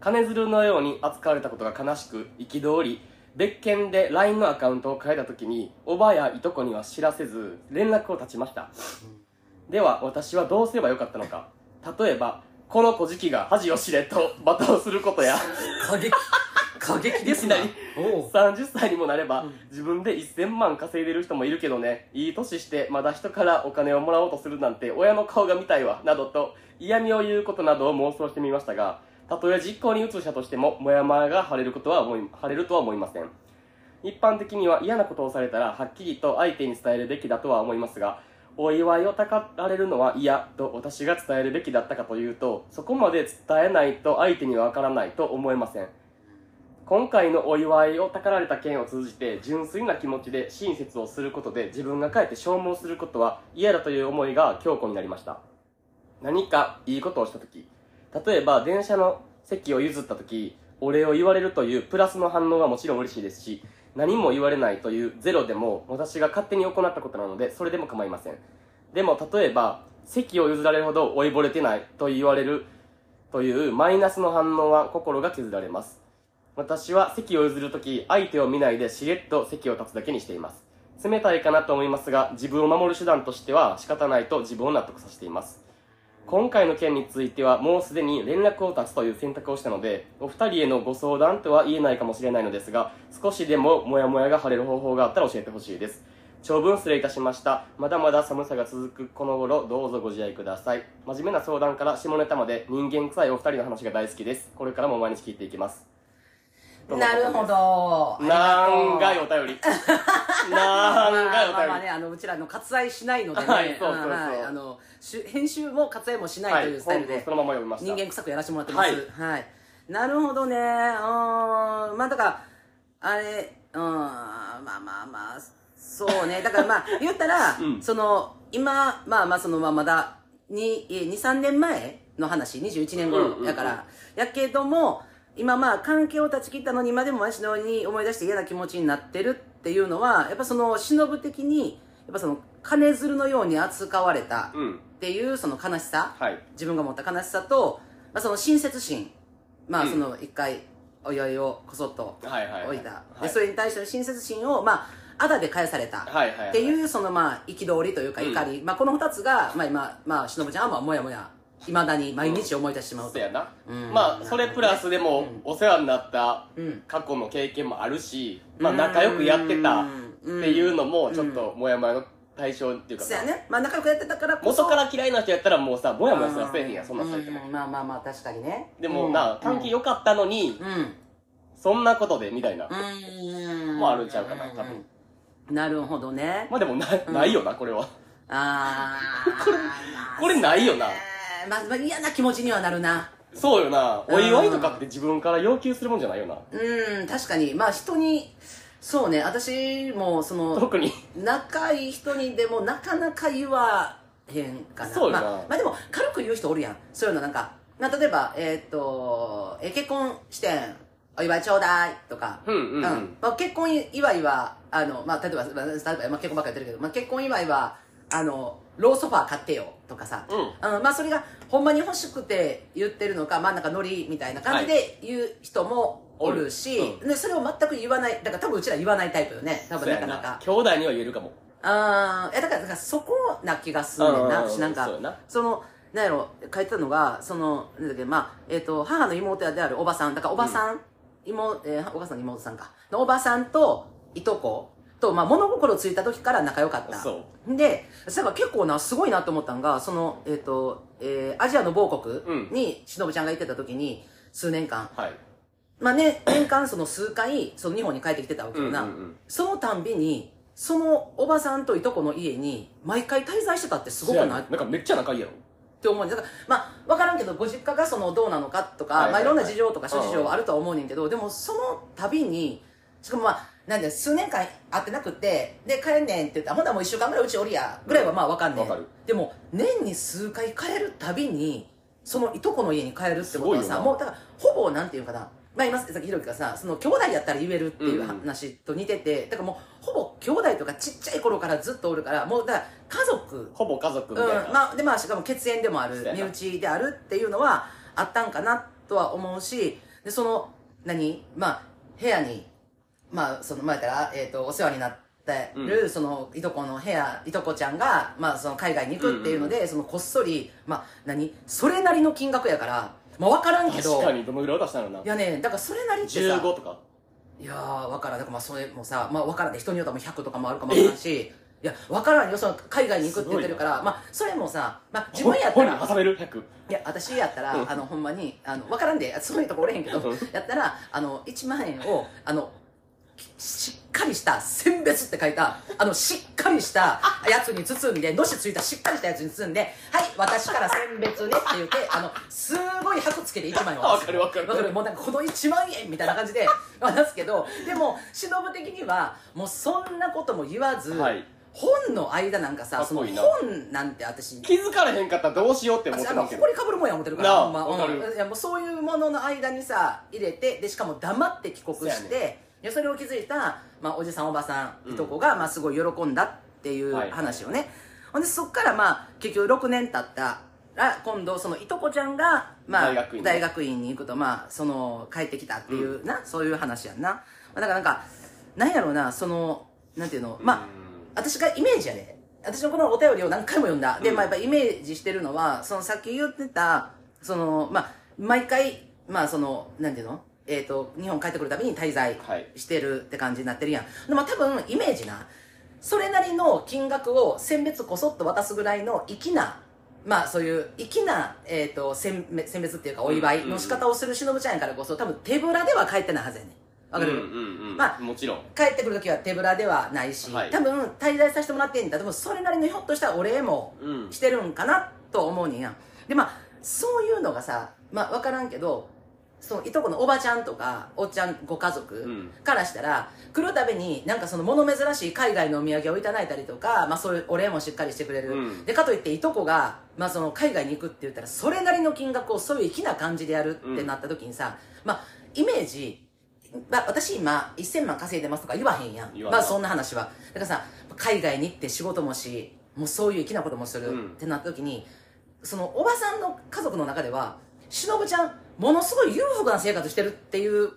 金づるのように扱われたことが悲しく憤り別件で LINE のアカウントを変えた時におばやいとこには知らせず連絡を絶ちました。では私はどうすればよかったのか。例えばこの小じきが恥を知れと罵倒することや。過激。過激ですな。おう。30歳にもなれば、うん。自分で1000万稼いでる人もいるけどね。いい年してまだ人からお金をもらおうとするなんて親の顔が見たいわ。などと嫌味を言うことなどを妄想してみましたがたとえ実行に移したとしてもモヤモヤが晴れることは思い晴れるとは思いません。一般的には嫌なことをされたらはっきりと相手に伝えるべきだとは思いますがお祝いをたかられるのは嫌と私が伝えるべきだったかというとそこまで伝えないと相手には分からないと思えません。今回のお祝いをたかられた件を通じて純粋な気持ちで親切をすることで自分がかえって消耗することは嫌だという思いが強固になりました。何かいいことをした時例えば電車の席を譲った時お礼を言われるというプラスの反応はもちろん嬉しいですし何も言われないというゼロでも私が勝手に行ったことなのでそれでも構いません。でも例えば席を譲られるほど老いぼれてないと言われるというマイナスの反応は心が削られます。私は席を譲るとき相手を見ないでしれっと席を立つだけにしています。冷たいかなと思いますが自分を守る手段としては仕方ないと自分を納得させています。今回の件についてはもうすでに連絡を断つという選択をしたのでお二人へのご相談とは言えないかもしれないのですが少しでもモヤモヤが晴れる方法があったら教えてほしいです。長文失礼いたしました。まだまだ寒さが続くこの頃どうぞご自愛ください。真面目な相談から下ネタまで人間臭いお二人の話が大好きです。これからも毎日聞いていきます。なるほど。なんがいよお便り？なんまあがいまあまあお便りね、あのうちらの割愛しないのでね、はいそうそうそう。んはいあのし編集も割愛もしなはいいというスタイルで、本当そのまま読みました。人間臭くやらせてもらってます。はい。なるほどね。うーん。まあだから、あれ、うん、まあまあまあ、そうね。だからまあ、言ったら、うん。その、今、まあまあその、まあまだ、に、え2、3年前の話、21年うんうんうん頃やから、やけども、今まあ関係を断ち切ったのに今でも私のように思い出して嫌な気持ちになってるっていうのは、やっぱその、忍的に、やっぱその、金づるのように扱われたうんっていうその悲しさ、はい。自分が持った悲しさと、まあ、その親切心まあうんその一回お祝いをこそっと置いた、はい。でそれに対しての親切心をまああだで返された。っていうそのまあ憤りというか怒り、まあこの二つがまあ今まあしのぶちゃんはまあもやもやいまだに毎日思い出してしまうと、そうやな、うん。まあそれプラスでもうんお世話になったうん。過去の経験もあるし、まあ仲良くやってたっていうのもちょっとモヤモヤの対象っていうかさそうやね。まあ仲良くやってたからこそ。元から嫌いな人やったらもうさモヤモヤすらせえへんやんそんなんされても。うん。まあまあまあ確かにね。でもな関係良かったのにうん。そんなことでみたいなうん。もうあるんちゃうかな多分。なるほどね。まあでもなないよなこれは。ああ これないよなまあ、まあ嫌な気持ちにはなるな。そうよな。お祝いとかって自分から要求するもんじゃないよな。うん確かに。まあ人にそうね。私もその特に。仲いい人にでもなかなか言わへんかな。そうよな。まあ、まあでも軽く言う人おるやん。そういうのなんか、まあ、例えばえーっとえ結婚してんお祝いちょうだいとか。うんうんうん。まあ、結婚祝いはあの、まあ、例えば、まあ、例えば、まあ、結婚ばっかりやってるけど、まあ、結婚祝いはあのローソファー買ってよとかさ、うん。うんまあそれがほんまに欲しくて言ってるのか、まあなんかノリみたいな感じで言う人もおるし、おるうん。でそれを全く言わない、だから多分うちら言わないタイプよね。多分な。なか。なか。兄弟には言えるかも。あーえだからだからそこな気がすんねんな、うんうんうん。私なんかそな。そのなんやろ書いてたのがそのなんだっけまあえっ、と母の妹であるおばさん。だからおばさん、妹えーおばさんの妹さんか。のおばさんといとこと、まあ、物心ついた時から仲良かった。そでだから結構なすごいなと思ったのがそのえっ、と、えーアジアの某国にしのぶちゃんが行ってた時に数年間。はい。まあね年間その数回その日本に帰ってきてたわけよな、うんうんうん。そのたんびにそのおばさんといとこの家に毎回滞在してたってすごくない？なんかめっちゃ仲いいやろ。って思うね。だからまあ分からんけどご実家がそのどうなのかとか、はいはいはい。まあ、いろんな事情とか諸事情はあるとは思うねんけど、でもその度にしかもまあなんで数年間会ってなくってで帰んねんって言ったらほんならもう1週間ぐらいうちおりやぐらいはまあ分かんねん、わかる。でも年に数回帰るたびにそのいとこの家に帰るってことはさもうだからほぼなんていうかな。まあ今さっきひろきがさその兄弟やったら言えるっていううん。うん話と似てて、だからもうほぼ兄弟とかちっちゃい頃からずっとおるからもうだから家族。ほぼ家族みたいな、うん、まあ、でまあしかも血縁でもある身内であるっていうのはあったんかなとは思うしでその何？まあ部屋にまあその前から、えー、とお世話になってる、そのいとこの部屋いとこちゃんが、まあ、その海外に行くっていうので、そのこっそりまあ何？それなりの金額やから、まあ、分からんけど確かにどのぐらい渡したのな。いやねだからそれなりってさ15とか？いやー、わからん。だからまあそれもさ、まあわからんで、人によってはもう100とかもあるかもわからんし、いや、わからんよ、その海外に行くって言ってるから、まあそれもさ、まあ自分やったら、本に挟める？100いや、私やったら、あの、ほんまに、あの、わからんで、そういうとこおれへんけどうん、やったら、あの、1万円を、あの、しっかりした選別って書いた、あの、しっかりしたやつに包んで、のしついたしっかりしたやつに包んで、はい、私から選別ねって言って、あの、すごい箔つけて1万円を渡すわかるわかる。わかる。もうなんかこの1万円みたいな感じで渡すけど、でも、忍的には、もうそんなことも言わず、はい。本の間なんかさ、その本なんて私、気づかれへんかったらどうしようって思ってたけど。埃かぶるもんや思ってるからほんま。わかる。うんいやもうそういうものの間にさ入れてでしかも黙って帰国してでそれを気づいた、まあ、おじさんおばさうん。んいとこが、まあ、すごい喜んだっていうはい話をね、ほんでそっからまあ結局6年経ったら今度そのいとこちゃんが、まあ、大学院に。に行くとまあその帰ってきたっていうな、そういう話やんな、まあ、だからなんかなんやろうなそのなんていうのまあ私がイメージやで私のこのお便りを何回も読んだ、でうん。まあやっぱイメージしてるのはそのさっき言ってたそのまあ毎回まあそのなんていうのえっ、と日本帰ってくるたびに滞在はい。してるって感じになってるやん。でも多分イメージなそれなりの金額を選別こそっと渡すぐらいの粋なまあそういう粋な、えー、と選選別っていうかお祝いの仕方をする忍ちゃんやからこそ多分手ぶらでは帰ってないはずやねん。わかる、うんうんうん。まあもちろん。帰ってくる時は手ぶらではないし、はい。多分滞在させてもらってんだ多分それなりのひょっとしたらお礼もうん。してるんかなと思うねんや。でまあそういうのがさまあ分からんけどそのいとこのおばちゃんとかおっちゃんご家族うん。からしたら、来るたびになんかその物珍しい海外のお土産をいただいたりとか、まあ、そういうお礼もしっかりしてくれる、うん。でかといっていとこが、まあ、その海外に行くって言ったらそれなりの金額をそういう粋な感じでやるってなった時にさ、まあイメージまあ、私今1000万稼いでますとか言わへんやん。まあそんな話は。だからさ海外に行って仕事もしもうそういう粋なこともするうん。ってなった時に、そのおばさんの家族の中ではしのぶちゃんものすごい裕福な生活してるっていう考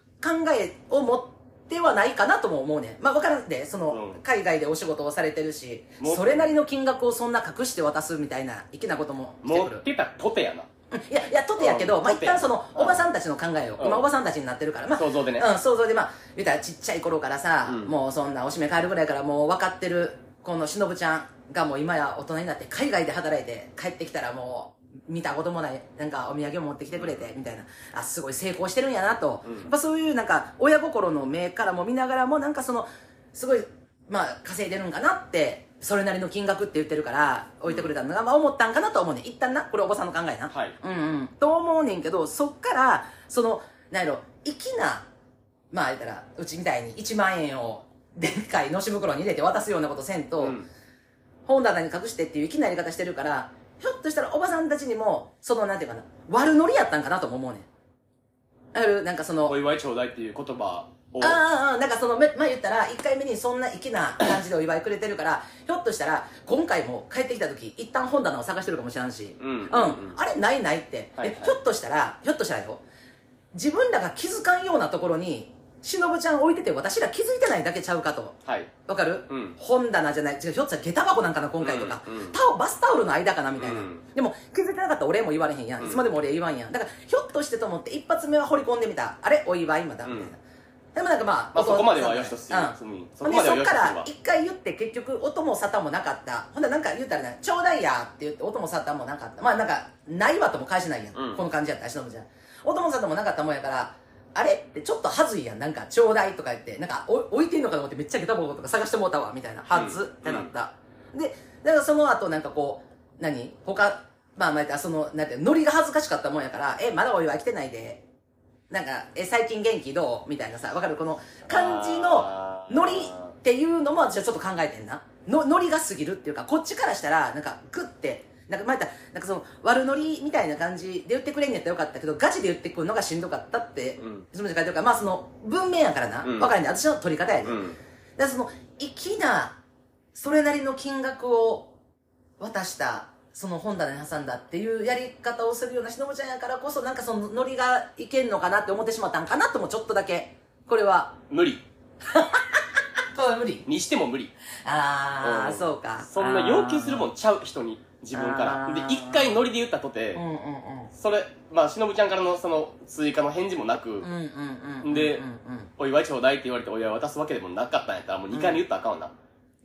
えを持ってはないかなとも思うね。んまあ分からんでその、うん。海外でお仕事をされてるしもそれなりの金額をそんな隠して渡すみたいな粋なことも持ってたとてやな。うん。いやいやとてやけど、まあうんとて一旦そのうん。おばさんたちの考えを、うん。今おばさんたちになってるからまあ想像でね。うん、想像でまあ言ったらちっちゃい頃からさ、うん。もうそんなおしめ帰るぐらいからもう分かってるこのしのぶちゃんがもう今や大人になって海外で働いて帰ってきたらもう見たこともないなんかお土産を持ってきてくれてみたいな。あすごい成功してるんやなと、うん。やっぱそういうなんか親心の目からも見ながらもなんかそのすごいまあ稼いでるんかなってそれなりの金額って言ってるから置いてくれたのが、まあ思ったんかなと思うねん。一旦なこれおばさんの考えな、はい。うんうん、と思うねんけどそっからそのなんやろ粋なまあ言ったらうちみたいに1万円をでっかいのし袋に入れて渡すようなことせんと、うん。本棚に隠してっていう粋なやり方してるからひょっとしたらおばさんたちにもそのなんていうかな悪ノリやったんかなとも思うねん。あるなんかそのお祝いちょうだいっていう言葉を。ああああなんかそのめ前言ったら1回目にそんな粋な感じでお祝いくれてるからひょっとしたら今回も帰ってきた時一旦本棚を探してるかもしれんし。うんうん。うん、あれないないって、はいはい。えひょっとしたらひょっとしたらよ。自分らが気づかんようなところにしのぶちゃん置いてて私ら気づいてないだけちゃうかと。はい。わかる、うん。本棚じゃない。違うひょっとしたら下駄箱なんかな今回とか、うんうん。タオバスタオルの間かなみたいな、うん。でも気づいてなかったらお礼も言われへんやん、うん。いつまでもお礼言わんやん。だからひょっとしてと思って一発目は掘り込んでみた。あれ？お祝いまだ。みたいな、うんでもなんかまあ、まあそこまではよしとすさん。るうんそこまでそっからわ一回言って結局音も沙汰もなかった。ほんでなんか言ったらね「ちょうだいや」って言って音も沙汰もなかった。まあなんかないわとも返しないやん、うん。この感じやったらしのぶちゃん。音も沙汰もなかったもんやからあれってちょっとはずいやん。なんかちょうだいとか言ってなんかお置いてんのかと思ってめっちゃ下駄箱とか探してもうたわみたいなはず、うん。ってなった、でだからその後なんかこう何？他まあまあそのなんてノリが恥ずかしかったもんやからえまだお祝い来てないで。なんかえ最近元気どう？みたいなさわかる？この感じのノリっていうのも私はちょっと考えてんな。のノリが過ぎるっていうかこっちからしたらなんかグッてなんかまたなんかその悪ノリみたいな感じで言ってくれんやったらよかったけどガチで言ってくるのがしんどかったって、うん。その書いてるからまあその文面やからな、うん。分からんね私の取り方やね、うんだからその粋なそれなりの金額を渡したその本棚に挟んだっていうやり方をするようなしのぶちゃんやからこそなんかそのノリがいけんのかなって思ってしまったんかなともちょっとだけこれは無理これは無理にしても無理ああ、うんそうかそんな要求するもんんちゃう人に自分から。で一回ノリで言ったとて、うんうんうん。それまあしのぶちゃんからのその追加の返事もなく、うんうんうんうんでうんうんお祝いちょうだいって言われてお祝い渡すわけでもなかったんやったらもう2回目言ったらあかんわ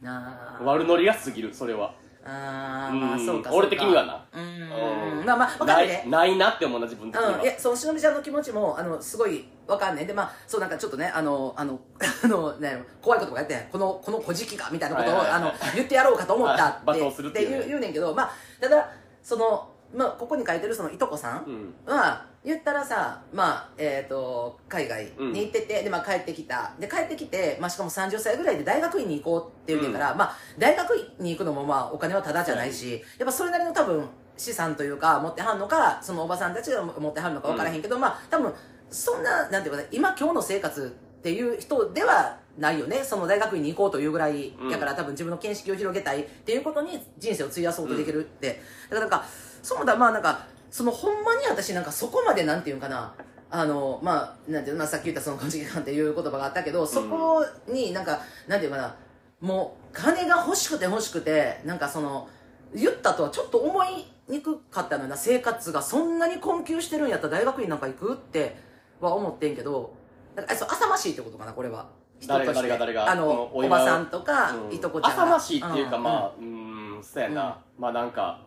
な、あ。ー悪ノリが過ぎるそれはあーうん。まあそうか俺的にはな。うん。うん。まあまあ分かないないなって思うな自分的には、うん、いやそのしのぶちゃんの気持ちもあのすごいわかんねんでまあそうなんかちょっとねあのあの あのね怖いことがやってんこのこの小じきがみたいなことを、はいはいはい。あの言ってやろうかと思ったってはい。罵倒するっていうね。言う言うねんけどまあただそのまあここに書いてるそのいとこさんうん。は言ったらさまあえっ、と海外に行ってて、でまあ帰ってきた。で帰ってきてまあしかも30歳ぐらいで大学院に行こうって言うてんから、まあ大学院に行くのもまあお金はタダじゃないしやっぱそれなりの多分資産というか持ってはんのかそのおばさんたちが持ってはんのか分からへんけど、まあ多分そんななんていうかね今今日の生活っていう人ではないよね。その大学院に行こうというぐらい、うん。だから多分自分の見識を広げたいっていうことに人生を費やそうとできるって、だからなんかそうだまあなんかそのほんまに私なんかそこまでなんていうんかな。あのまあなんていうの、まあ、さっき言ったその「時間」っていう言葉があったけどそこになんか、なんていうかな。もう金が欲しくて欲しくてなんかその言ったとはちょっと思いにくかったのよな。生活がそんなに困窮してるんやったら大学院なんか行くっては思ってんけど。なんかあそう浅ましいってことかなこれは。誰が誰が誰が？あのおばさんとか、うん。いとこちゃんが。浅ましいっていうか、んまあうーんそうやな、まあなんか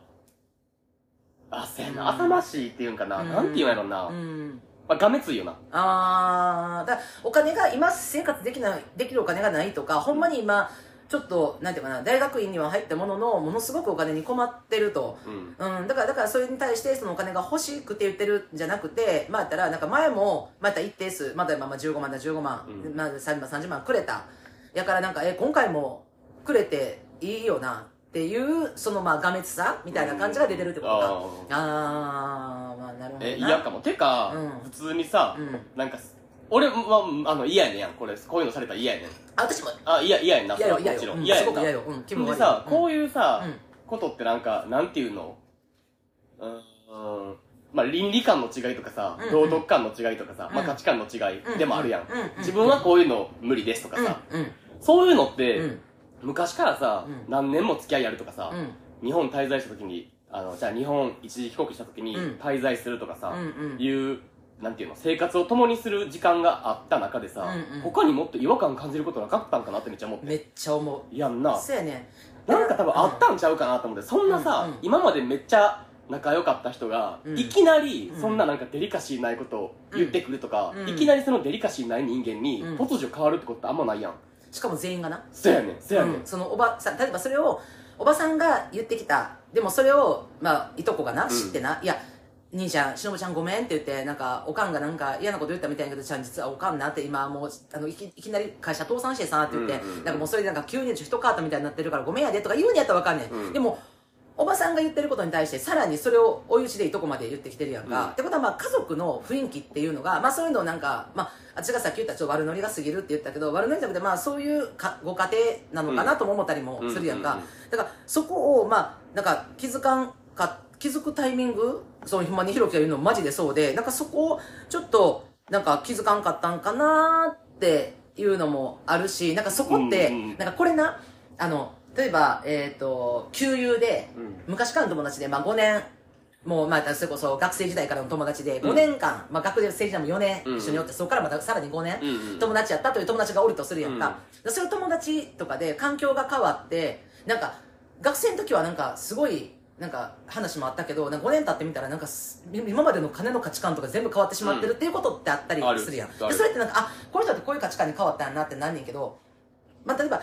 あそうやな、うん浅ましいっていうんかな、うん。なんていうんやろな、うん。まあ、がめついよな。ああだからお金が今生活できないできるお金がないとかほんまに今ちょっとなんていうかな大学院には入ったもののものすごくお金に困ってると、うん。うん、だからだからそれに対してそのお金が欲しくて言ってるんじゃなくてまあやったらなんか前もまた一定数まだまあまあ15万だ15万、うん。まあ、30万30万くれた。やからなんかえ今回もくれていいよなっていうそのまあがめつさみたいな感じが出てるってことか、あああまあなるほどな。え嫌かも。てか、うん。普通にさ、うん。なんか俺はあの嫌やねん。やんこれこういうのされたら嫌やねん。あ私も。あ嫌嫌やんな嫌よそれはもちろ嫌よ。うんん嫌やんな。うん気分悪い。でさ、うん。こういうさ、うん。ことってなんかなんていうの？うんうん。まあ倫理観の違いとかさ、うん道徳観の違いとかさ、まあうん価値観の違いでもあるやん、うんうんうん。自分はこういうの無理ですとかさ、うんうん。そういうのって、うん昔からさ、うん。何年も付き合いあるとかさ、うん。日本滞在した時にあのじゃあ日本一時帰国した時にうん。滞在するとかさ、うんうん。いうなんていうの生活を共にする時間があった中でさ、うんうん。他にもっと違和感感じることなかったんかなってめっちゃ思って。めっちゃ思やんな。うそうやね。なんか多分あったんちゃうかなと思ってそんなさ、うんうん。今までめっちゃ仲良かった人が、うん。いきなりうん。そんななんかデリカシーないことを言ってくるとか、うん。いきなりそのデリカシーない人間にうん。突如変わるってことってあんまないやん、しかも全員がな。そやねん。そやねん、うん。そのおばさん例えばそれをおばさんが言ってきた。でもそれをまあいとこがなうん。知ってな、いや兄ちゃんしのぶちゃんごめんって言ってなんかおかんがなんか嫌なこと言ったみたいやけどちゃん実はおかんなって今もうあのいきいきなり会社倒産してさって言って、うんうんうんなんかもうそれでなんか急に人変わったみたいになってるからごめんやでとか言うんやったらわかんねん、うん。でもおばさんが言ってることに対してさらにそれを追い打ちでいとこまで言ってきてるやんか、うん。ってことはまあ家族の雰囲気っていうのがまあそういうのをなんかまああっちがさっき言ったちょっと悪ノリが過ぎるって言ったけど悪ノリじゃなくてまあそういうかご家庭なのかなとも思ったりもするやんか、だからそこをまあなんか気づかんか気づくタイミングそのほんまにひろきが言うのマジでそうでなんかそこをちょっとなんか気づかんかったんかなっていうのもあるしなんかそこって、うんうん。なんかこれなあの例えばえっ、と旧友でうん。昔からの友達で、まあ、5年。もうまあそれこそ学生時代からの友達で5年間、まあ、学生時代も4年。一緒におって、そこからまたさらに5年、友達やったという友達がおるとするやんか、でそういう友達とかで環境が変わってなんか学生の時はなんかすごいなんか話もあったけどなんか5年経ってみたらなんかす今までの金の価値観とか全部変わってしまってるっていうことってあったりするやん、でそれってなんかあこの人ってこういう価値観に変わったんやなってなんねんけど、まあ、例えば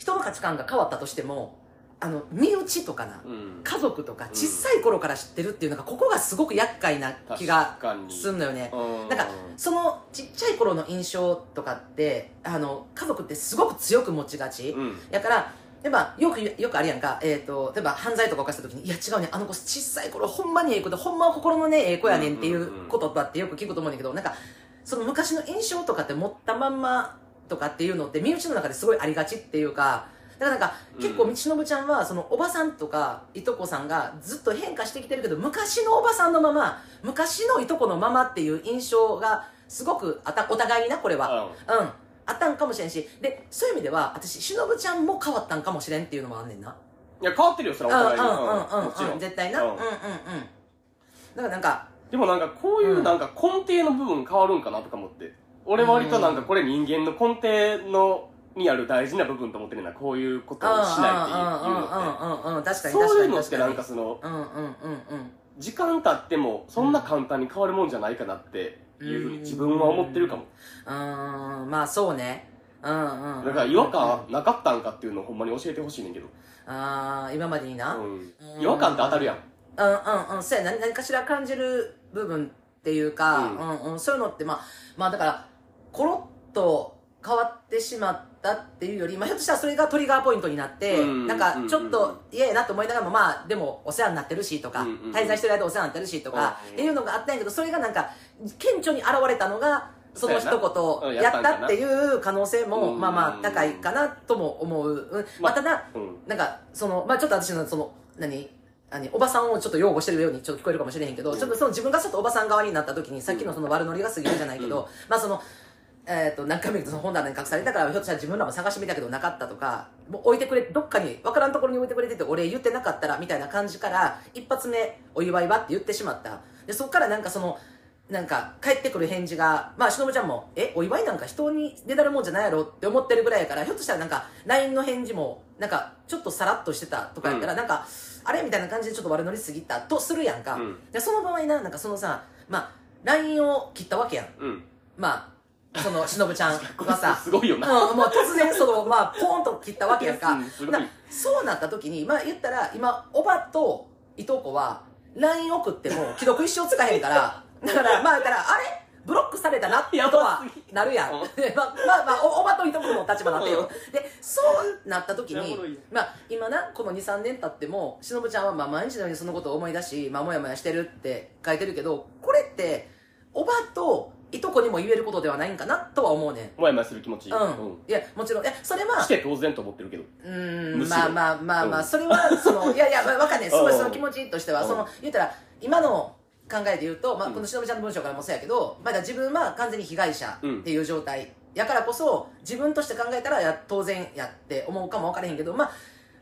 人の価値観が変わったとしてもあの身内とかな、うん。家族とか小さい頃から知ってるっていうのがここがすごく厄介な気がすんのよね。うん。なんかそのちっちゃい頃の印象とかってあの家族ってすごく強く持ちがち、うん。だから例えばよくよくあるやんか、えー、と例えば犯罪とか犯した時に「いや違うねあの子小さい頃ほんまにええ子でほんまは心のねええ子やねん」っていんうんううん言葉ってよく聞くと思うんだけどなんかその昔の印象とかって持ったまんまとかっていうのって身内の中ですごいありがちっていうかだからなんかうん結構道信ちゃんはそのおばさんとかいとこさんがずっと変化してきてるけど昔のおばさんのまま昔のいとこのままっていう印象がすごくあたお互いになこれは。うん。あったんかもしれんし、で、そういう意味では、私、しのぶちゃんも変わったんかもしれんっていうのもあんねんな。いや変わってるよそれうんうんはお互いにうんもちろうんん。絶対な。ううんんうんうん。だからなんか、でもなんかこういううんなんか根底の部分変わるんかなとか思って俺割となんかこれ人間の根底のにある大事な部分と思ってるなこういうことをしないっていうのって。そういうのってなんか確その。時間経ってもそんな簡単に変わるもんじゃないかなっていうふうに自分は思ってるかもうーん、まあそうね。うんうんうん。だから違和感なかったんかっていうのをほんまに教えてほしいねんけどああ、今までにな。うんうん違和感って当たるやんうんうん。そうや、何何かしら感じる部分っていうか、うんうんうん、そういうのって、まあ、まあだから、コロッと変わってしまったっていうより、まあひょっとしたらそれがトリガーポイントになって、うん。なんかちょっと嫌やなと思いながらも、まあでもお世話になってるしとか、滞在してる間お世話になってるしとか、うんっていうのがあったんやけど、それがなんか、顕著に現れたのが、その一言やったっていう可能性も、うん。まあまあ高いかなとも思う。うん。まあただ、うん。なんか、その、まあちょっと私のその、何？何おばさんをちょっと擁護してるようにちょっと聞こえるかもしれへんけど、うん。ちょっとその自分がちょっとおばさん側になった時に、さっきのその悪ノリが過ぎるじゃないけど、うん。まあその、えっ、と、何回も言うとその本棚に隠されたから、ひょっとしたら自分らも探してみたけどなかったとか、もう置いてくれ、どっかに、わからんところに置いてくれてて、俺言ってなかったら、みたいな感じから、一発目、お祝いはって言ってしまった。で、そっからなんかその、なんか、帰ってくる返事が、まあ、しのぶちゃんも、え、お祝いなんか人にねだるもんじゃないやろって思ってるぐらいやから、ひょっとしたらなんか、LINE の返事も、なんか、ちょっとさらっとしてたとかやったら、うんなんか、あれみたいな感じでちょっと悪乗りすぎたとするやんか。うんで、その場合な、なんかそのさ、まあ、LINE を切ったわけやん。うんまあ、その、しのぶちゃん はさ、すごいよな。うん、もう突然その、まあ、ポーンと切ったわけやんか。そうなった時にまあ言ったら今おばといとこは LINE 送っても 既読一生つかへんからだからまあ言ったらあれ？ブロックされたなってことはなるやん。うん。でまあまあまあおおばといとこの立場になってよ。でそうなった時にまあ今なこの23年経ってもしのぶちゃんはまあ毎日のようにそのことを思い出しまあもやもやしてるって書いてるけどこれっておばといとこにも言えることではないんかなとは思うねん。もやもやする気持ち。うん、いやもちろん。いやそれはして当然と思ってるけど。うーんまあまあまあまあ、うん。それはそのいやいやわかんない。すごいうんその気持ちとしてはうん。その言ったら今の考えで言うと、まあ、うんこのしのぶちゃんの文章からもそうやけど、まだ自分は完全に被害者っていう状態、やからこそ自分として考えたらや当然やって思うかも分からへんけどまあ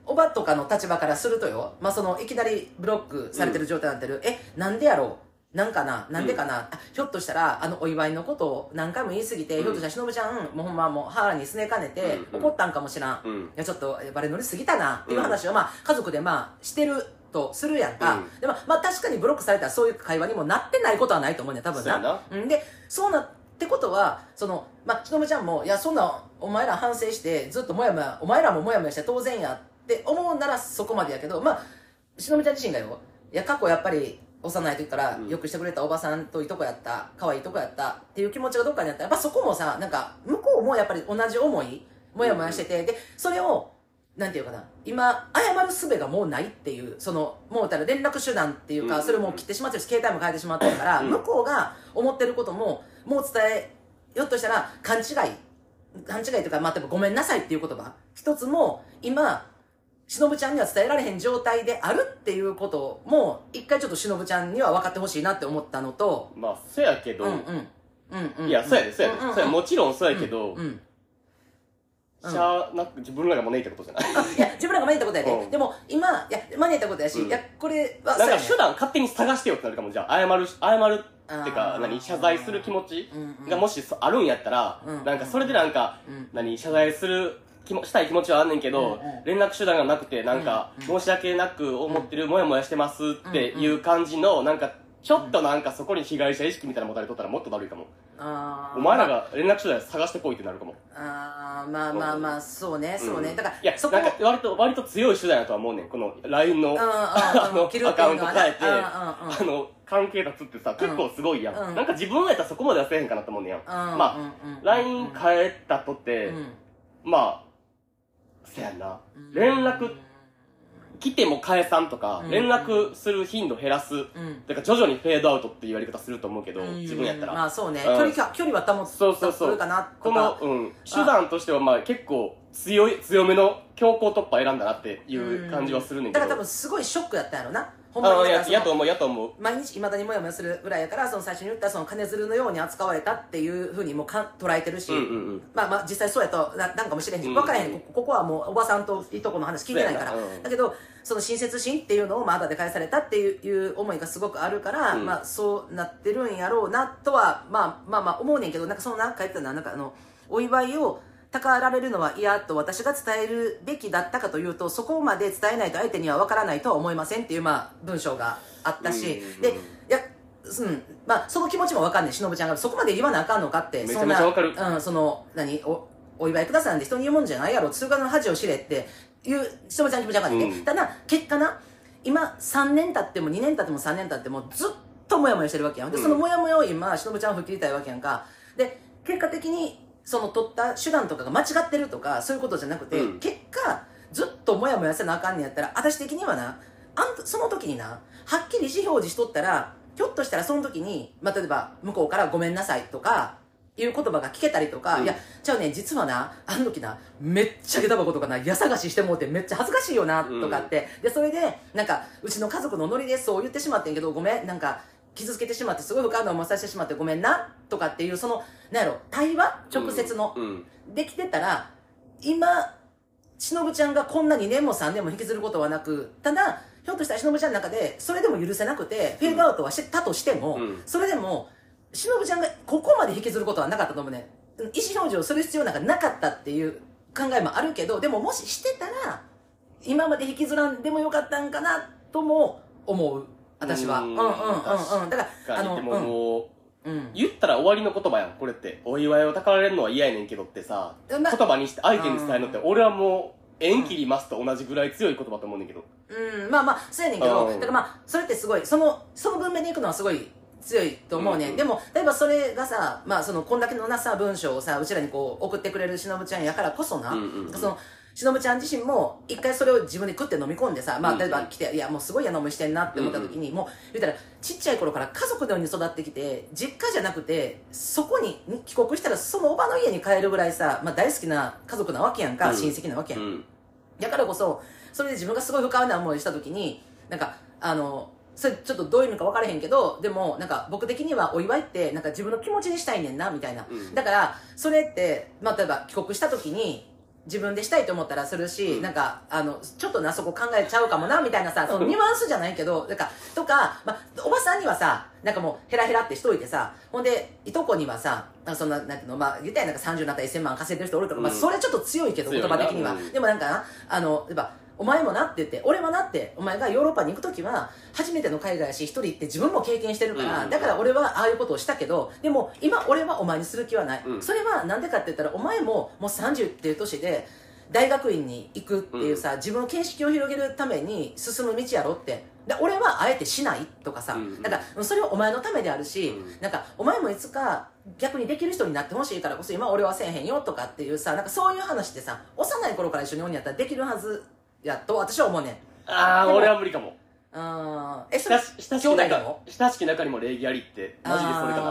おばとかの立場からするとよ、まあ、そのいきなりブロックされてる状態になってる、えなんでやろうなんかななんでかな、あひょっとしたらあのお祝いのことを何回も言い過ぎて、うん。ひょっとしたらしのぶちゃんもうほんまもう腹にすねかねて、うんうん。怒ったんかもしらん、うん。いやちょっとバレ乗りすぎたなっていう話を、まあ家族でまあしてるとするやんか、うん。でもまあ確かにブロックされたらそういう会話にもなってないことはないと思うねん多分な。うん。でそうなってことはそのまあしのぶちゃんもいやそんなお前ら反省してずっともやもやお前らももやもやして当然やって思うならそこまでやけどまあしのぶちゃん自身がよいや過去やっぱり幼い時からうん。よくしてくれたおばさんといとこやった可愛いとこやったっていう気持ちがどっかにあった。らやっぱそこもさなんか向こうもやっぱり同じ思いもやもやしてて、でそれをなんていうかな今謝る術がもうないっていうそのもうたら連絡手段っていうか、うん。それもう切ってしまってるし携帯も変えてしまってるから、うん。向こうが思ってることももう伝えひょっとしたら勘違い勘違いというか、まあ、でもごめんなさいっていう言葉。一つも今しのぶちゃんには伝えられへん状態であるっていうことも一回ちょっとしのぶちゃんには分かってほしいなって思ったのと。まあそうやけど、うんうんうんうんいやそうやでそうやで、んんん。そうやもちろんそうやけど、うんうん。しゃあなく自分らが招いたことじゃない。あいや自分らが招いたことやで、うん。でも今いや招いたことやし、うん。いやこれはなんか手段勝手に探してよってなるかも。じゃあ謝る謝るってか何謝罪する気持ちがもしそあるんやったら、うん。なんかそれでなんか、うん。何謝罪する気もしたい気持ちはあんねんけど、うんうん。連絡手段がなくてなんか、うんうん。申し訳なく思ってる、もやもやしてますっていう感じのなんかちょっとなんかそこに被害者意識みたいなの持たれとったらもっとだるいかも、あー。お前らが連絡手段探してこいってなるかも。あーまあまあまあそう。ねそうね、んだからいやそこ。もなんか割と割と強い手段やとは思うねん。この LINE のあのアカウント変えてうんうんうんあの関係立つってさ結構すごいやん、うん。なんか自分やったらそこまではせえへんかなと思うねんやん、うんまあ、LINE 変えたとって、うん。まあせやんな。うん。連絡来ても返さんとか、うん。連絡する頻度減らす、うん。だから徐々にフェードアウトっていうやり方すると思うけど、うん。自分やったら、まあそうね、うん。距離か距離は保つそうそうそう。かなことのか、うん、手段としてはまあ結構強い強めの強行突破選んだなっていう感じはするねんけど、だから多分すごいショックやったんやろなほんあまにだからそのあややと思うやと思う。毎日いまだにモヤモヤするぐらいやからその最初に言ったその金づるのように扱われたっていうふうにもうか捉えてるし、うんうんうん。まあまあ実際そうやとななんかもしれへんしうん。分からへん。こここはもうおばさんといとこの話聞いてないから、そうやな。うん。だけどその親切心っていうのをまだで返されたっていういう思いがすごくあるから、うん。まあそうなってるんやろうなとはまあまあまあ思うねんけどなんかそのなんか言ったのはなんかあのお祝いをたかられるのは嫌と私が伝えるべきだったかというとそこまで伝えないと相手には分からないとは思いませんっていうまあ文章があったし、うん。でいやうん。まあその気持ちも分かんねんしのぶちゃんがそこまで言わなあかんのかってめちゃそんなめちゃ分かる。うん、その何おお祝いくださいなんて人に言うもんじゃないやろ通過の恥を知れっていうしのぶちゃんの気持ち分かんねんね、うん。ただ結果な今3年経っても2年経っても3年経ってもずっとモヤモヤしてるわけやん。でうん。そのモヤモヤを今しのぶちゃんを吹っ切りたいわけやんか。で結果的にその取った手段とかが間違ってるとかそういうことじゃなくて、うん。結果ずっとモヤモヤせなあかんねやったら私的にはなあんたその時になはっきり意思表示しとったらひょっとしたらその時に、まあ、例えば向こうから「ごめんなさい」とかいう言葉が聞けたりとか、うん。いやじゃあね実はなあの時なめっちゃ下駄箱とかな家探ししてもうてめっちゃ恥ずかしいよなとかって、でそれでなんかうちの家族のノリでそう言ってしまってんけどごめんなんか傷つけてしまってすごい不快な思いさせてしまってごめんなとかっていうそのなんやろ対話？直接の、うんうん。できてたら今しのぶちゃんがこんな2年も3年も引きずることはなくただひょっとしたらしのぶちゃんの中でそれでも許せなくてフェードアウトはしてたとしても、うん。それでもしのぶちゃんがここまで引きずることはなかったと思うねうん。意思表示をする必要なんかなかったっていう考えもあるけどでももししてたら今まで引きずらんでもよかったんかなとも思う私は。ううんんうんうんうん。だからあのでももう、うん。うん。言ったら終わりの言葉やんこれって。お祝いをたかられるのは嫌やねんけどってさま言葉にして相手に伝えるのって俺はもう縁切りますと同じぐらい強い言葉と思うねんけど。うん、まあまあ、そうやねんけど、うん。だからまあ、それってすごい、その、その文面でいくのはすごい強いと思うね、うん。うん。でも、例えばそれがさ、まあ、その、こんだけのなさ、文章をさ、うちらにこう、送ってくれるしのぶちゃんやからこそな、うんうんうん。その、しのぶちゃん自身も、一回それを自分で食って飲み込んでさ、まあ、例えば来て、いや、もうすごい嫌な思いしてんなって思った時に、もう、言ったら、ちっちゃい頃から家族のように育ってきて、実家じゃなくて、そこにに帰国したら、そのおばの家に帰るぐらいさ、まあ、大好きな家族なわけやんか、うん。親戚なわけやん。だからこそそれで自分がすごい不快な思いした時になんかあのそれちょっとどういう意味か分からへんけどでもなんか僕的にはお祝いってなんか自分の気持ちにしたいねんなみたいな、うん。だからそれって、まあ、例えば帰国した時に自分でしたいと思ったらするし、うん。なんかあのちょっとなそこ考えちゃうかもなみたいなさそのニュアンスじゃないけどなんかとか、まあ、おばさんにはさなんかもうヘラヘラってしといてさほんでいとこにはさなんかそんななんていうのまあ言ったらなんか30になったら1000万稼いでる人おるから、まあ、うん。それちょっと強いけど言葉的には、うん。でもなんかなあのやっぱお前もなって言って俺はなってお前がヨーロッパに行く時は初めての海外やし一人って自分も経験してるから、うん。だから俺はああいうことをしたけどでも今俺はお前にする気はない、うん。それはなんでかって言ったらお前ももう30っていう年で大学院に行くっていうさ、自分の見識を広げるために進む道やろって。で俺はあえてしないとかさ、うんだからそれはお前のためであるし、うん。なんかお前もいつか逆にできる人になってほしいからこそ今俺はせえへんよとかっていうさなんかそういう話ってさ幼い頃から一緒におんやったらできるはずやと私は思うねああ俺は無理かも。あーえそれ親し親し兄き中弟でも？親しき中にも礼儀ありってマジでそれかな。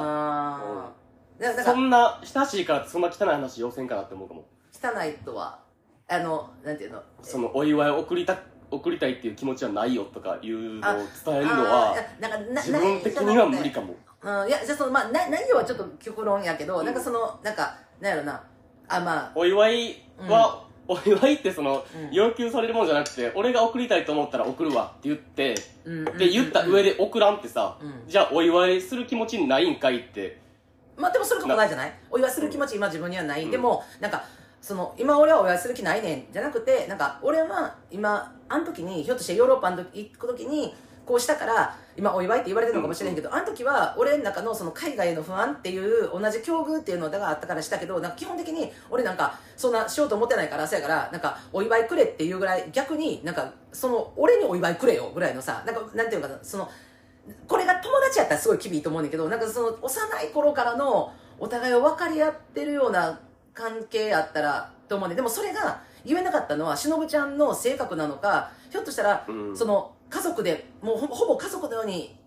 あー。だだからそんな親しいからってそんな汚い話要せんかなって思うかも。汚いとはあのなんていうの？そのお祝いを送りた送りたいっていう気持ちはないよとかいうのを伝えるのあはーなんかな自分的には無理かも。うん、いやじゃあそのまあな内容はちょっと極論やけど、うん。なんかそのなんかなんやろな。あまあ。お祝いは、お祝いってその、うん。要求されるもんじゃなくて俺が送りたいと思ったら送るわって言ってうんで言った上でで送らんってさ、うん。じゃあお祝いする気持ちないんかいって。まあでもそれともないじゃない？お祝いする気持ち今自分にはない、うん。でもなんかその今俺はお会いする気ないねんじゃなくてなんか俺は今あの時にひょっとしてヨーロッパの時行く時にこうしたから今お祝いって言われてるのかもしれんけど、あの時は俺の中のその海外への不安っていう同じ境遇っていうのがあったからしたけどなんか基本的に俺なんかそんなしようと思ってないからそうやからなんかお祝いくれっていうぐらい逆になんかその俺にお祝いくれよぐらいのさなんかなんていうのかなそのこれが友達やったらすごい厳しいと思うんだけどなんかその幼い頃からのお互いを分かり合ってるような関係やったらと思うねでもそれが言えなかったのはしのぶちゃんの性格なのかひょっとしたら、うん。その家族でもうほほぼ家族のように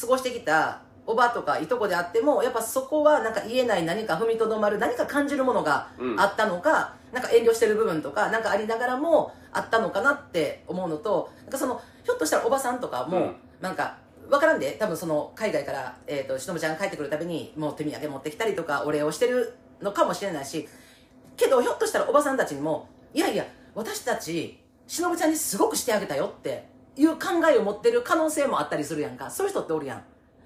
過ごしてきたおばとかいとこであってもやっぱそこはなんか言えない何か踏みとどまる何か感じるものがうん。あったのか、なんか遠慮してる部分とかなんかありながらもあったのかなって思うのとなんかそのひょっとしたらおばさんとかも、うん。なんか分からんで多分その海外から、えー、としのぶちゃんが帰ってくるたびにもう手土産持ってきたりとかお礼をしてるのかもしれないしけどひょっとしたらおばさんたちにもいやいや私たちしのぶちゃんにすごくしてあげたよっていう考えを持ってる可能性もあったりするやんか。そういう人っておるやん。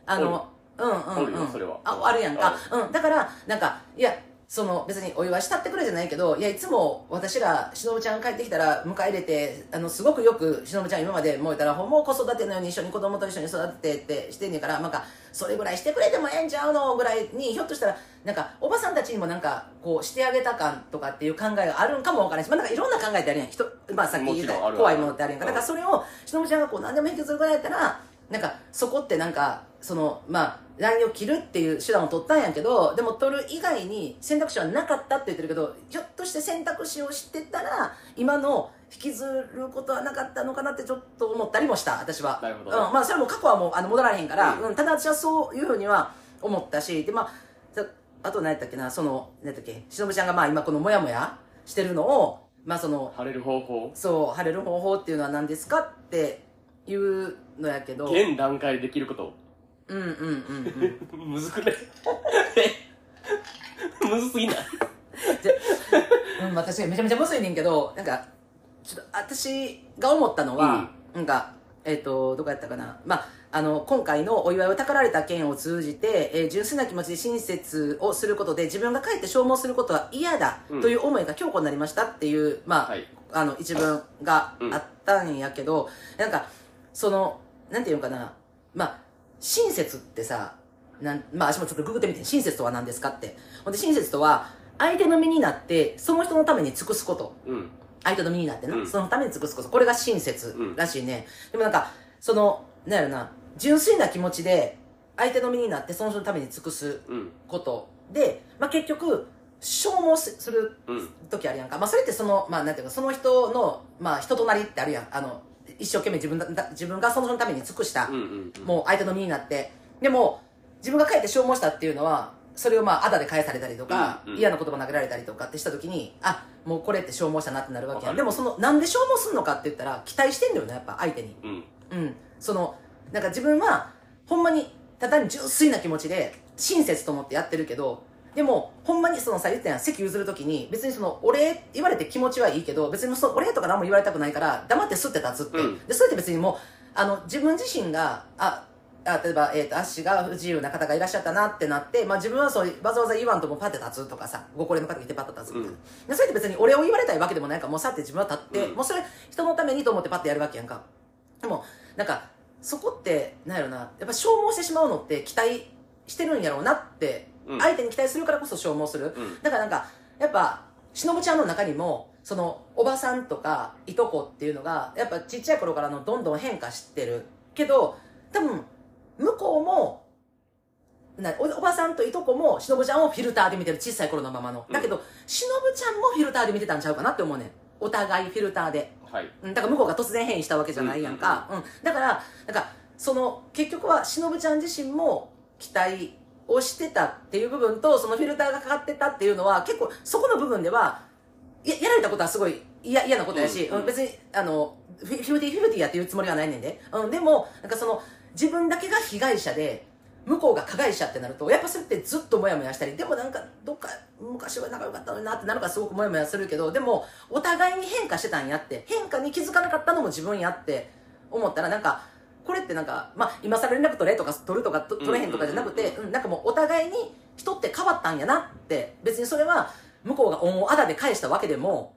あのうんうんうん。よそれは。ああるやんか。うん。だからなんかいやその別にお祝いしたってくれじゃないけどいやいつも私らしのぶちゃん帰ってきたら迎え入れてあのすごくよくしのぶちゃん今までもう言ったらほんま子育てのように一緒に子供と一緒に育ててってしてんねんからなんかそれぐらいしてくれてもええんちゃうのぐらいにひょっとしたらなんかおばさんたちにもなんかこうしてあげた感とかっていう考えがあるんかもわからないし、まあ、なんかいろんな考えってあるやん。人、まあ、さっき言った怖いものってあるやんか。うんだからそれをしのぶちゃんがこう何でも引きずるぐらいやったらなんかそこってなんかそのまあ LINE を切るっていう手段を取ったんやけどでも取る以外に選択肢はなかったって言ってるけどひょっとして選択肢を知ってたら今の引きずることはなかったのかなってちょっと思ったりもした私は。なるほど。うん、まあそれも過去はもうあの戻られへんから、うん。うん、ただ私はそういうふうには思ったしでまあさあと何やったっけなその何やったっけしのぶちゃんがまあ今このモヤモヤしてるのをまあその晴れる方法？そう晴れる方法っていうのは何ですかっていうのやけど。現段階でできること？うんうんうんうん。むずくない？むずすぎない？うん、まあ確かにめちゃめちゃむずいねんけど、なんか、ちょっと私が思ったのは、なんか、えっ、と、どこやったかな？まあ、あの、今回のお祝いをたかられた件を通じて、えー純粋な気持ちで親切をすることで自分が帰って消耗することは嫌だうん。という思いが強固になりましたっていう、まあ、はい。あの、一文があったんやけど、なんか、その、なんていうのかな？まあ、親切ってさ、なんまあ、私もちょっとググってみて、親切とは何ですかって。ほんで、親切とは、相手の身になって、その人のために尽くすこと。うん相手の身になってな、うんそのために尽くすこと。これが親切うんらしいね。でもなんか、その、なんやろな、純粋な気持ちで、相手の身になって、その人のために尽くすうんことで、まあ、結局、消耗すするうん時あるやんか。まあ、それってその、まあ、なんていうか、その人の、まあ、人となりってあるやん。あの、一生懸命自分だ、だ自分がそのために尽くした、もう相手の身になって。でも、自分が帰って消耗したっていうのは、それをまあ、あだで返されたりとか、うんうん嫌な言葉投げられたりとかってした時に、あ、もうこれって消耗したなってなるわけやでもその、なんで消耗するのかって言ったら、期待してんだよね、やっぱ相手に。うんうん。その、なんか自分は、ほんまに、ただに純粋な気持ちで、親切と思ってやってるけど、でも、ほんまにそのさ、言ったやん、席譲るときに、別にその、お礼言われて気持ちはいいけど、別にその、お礼とか何も言われたくないから、黙って吸って立つって。うんで、それって別にもう、あの、自分自身が、あ、あ例えば、えっ、と、足が不自由な方がいらっしゃったなってなって、まあ自分はそう、わざわざ言わんともパッて立つとかさ、ご高齢の方がいてパッと立つみたいな。うんでそれって別に俺を言われたいわけでもないから、もうさって自分は立って、うんもうそれ人のためにと思ってパッてやるわけやんか。でも、なんか、そこって、なんやろな、やっぱ消耗してしまうのって期待してるんやろうなって、うん相手に期待するからこそ消耗する。うんだからなんか、やっぱ、しのぶちゃんの中にも、その、おばさんとか、いとこっていうのが、やっぱちっちゃい頃からのどんどん変化してる。けど、多分、向こうも、なおおばさんといとこも、しのぶちゃんをフィルターで見てる、小さい頃のままの。だけど、しのぶちゃんもフィルターで見てたんちゃうかなって思うねん。お互いフィルターで。はいうんだから向こうが突然変異したわけじゃないやんか。うんだから、なんか、その、結局は、しのぶちゃん自身も期待をしてたっていう部分と、そのフィルターがかかってたっていうのは、結構、そこの部分では、ややられたことはすごい嫌嫌なことやし、うんうん別に、あの、フィフィフティフィフティやっていうつもりはないねんで。うん、でも、なんかその、自分だけが被害者で、向こうが加害者ってなると、やっぱそれってずっとモヤモヤしたり、でもなんか、どっか、昔は仲良かったのになってなるからすごくモヤモヤするけど、でも、お互いに変化してたんやって、変化に気づかなかったのも自分やって思ったら、なんか、これってなんか、まあ、今更連絡取れとか取るとかと取れへんとかじゃなくて、うんなんかもうお互いに人って変わったんやなって、別にそれは、向こうが恩をあだで返したわけでも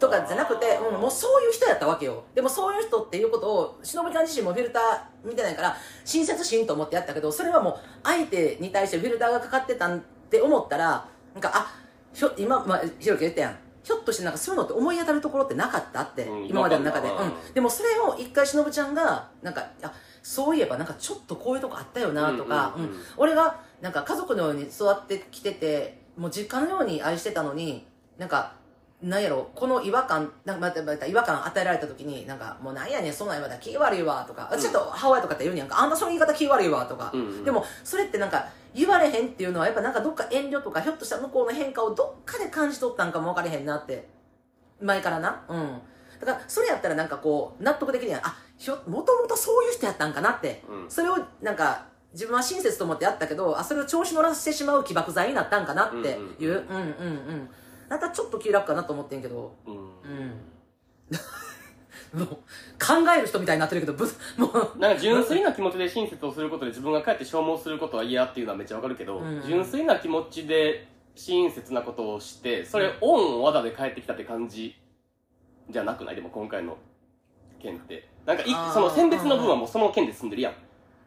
とかじゃなくて、うん、もうそういう人やったわけよ。でもそういう人っていうことを忍ちゃん自身もフィルター見てないから親切心と思ってやったけどそれはもう相手に対してフィルターがかかってたんって思ったらなんかあひょ今、まあ、ひろき言ったやんひょっとしてなんかそういうのって思い当たるところってなかったって、うん今までの中で、なかったうん、でもそれを一回忍ちゃんがなんかあそういえばなんかちょっとこういうとこあったよなとか、うんうんうんうん。俺がなんか家族のように育ってきててもう実家のように愛してたのになんかなんやろこの違和感なんかまたまた違和感与えられた時になんかもうなんやねんそんなん言われたら気悪いわとか、ちょっと母親とかって言うにやんかあんたその言い方気悪いわとか、うんうん。でもそれってなんか言われへんっていうのはやっぱなんかどっか遠慮とかひょっとしたら向こうの変化をどで感じ取ったんかも分かれへんなって。前からな。うん。だからそれやったらなんかこう納得できるやん。あひょもともとそういう人やったんかなって、うん。それをなんか自分は親切と思ってやったけどあそれを調子乗らせてしまう起爆剤になったんかなっていううん。う。んうんうん。またちょっと気楽かなと思ってんけど。うん。うん。もう考える人みたいになってるけどぶもう。なんか純粋な気持ちで親切をすることで自分が帰って消耗することは嫌っていうのはめっちゃわかるけど、うん。純粋な気持ちで親切なことをしてそれオンわだで帰ってきたって感じじゃなくない？でも今回の件って。なんかいその選別の分はもうその件で済んでるやん。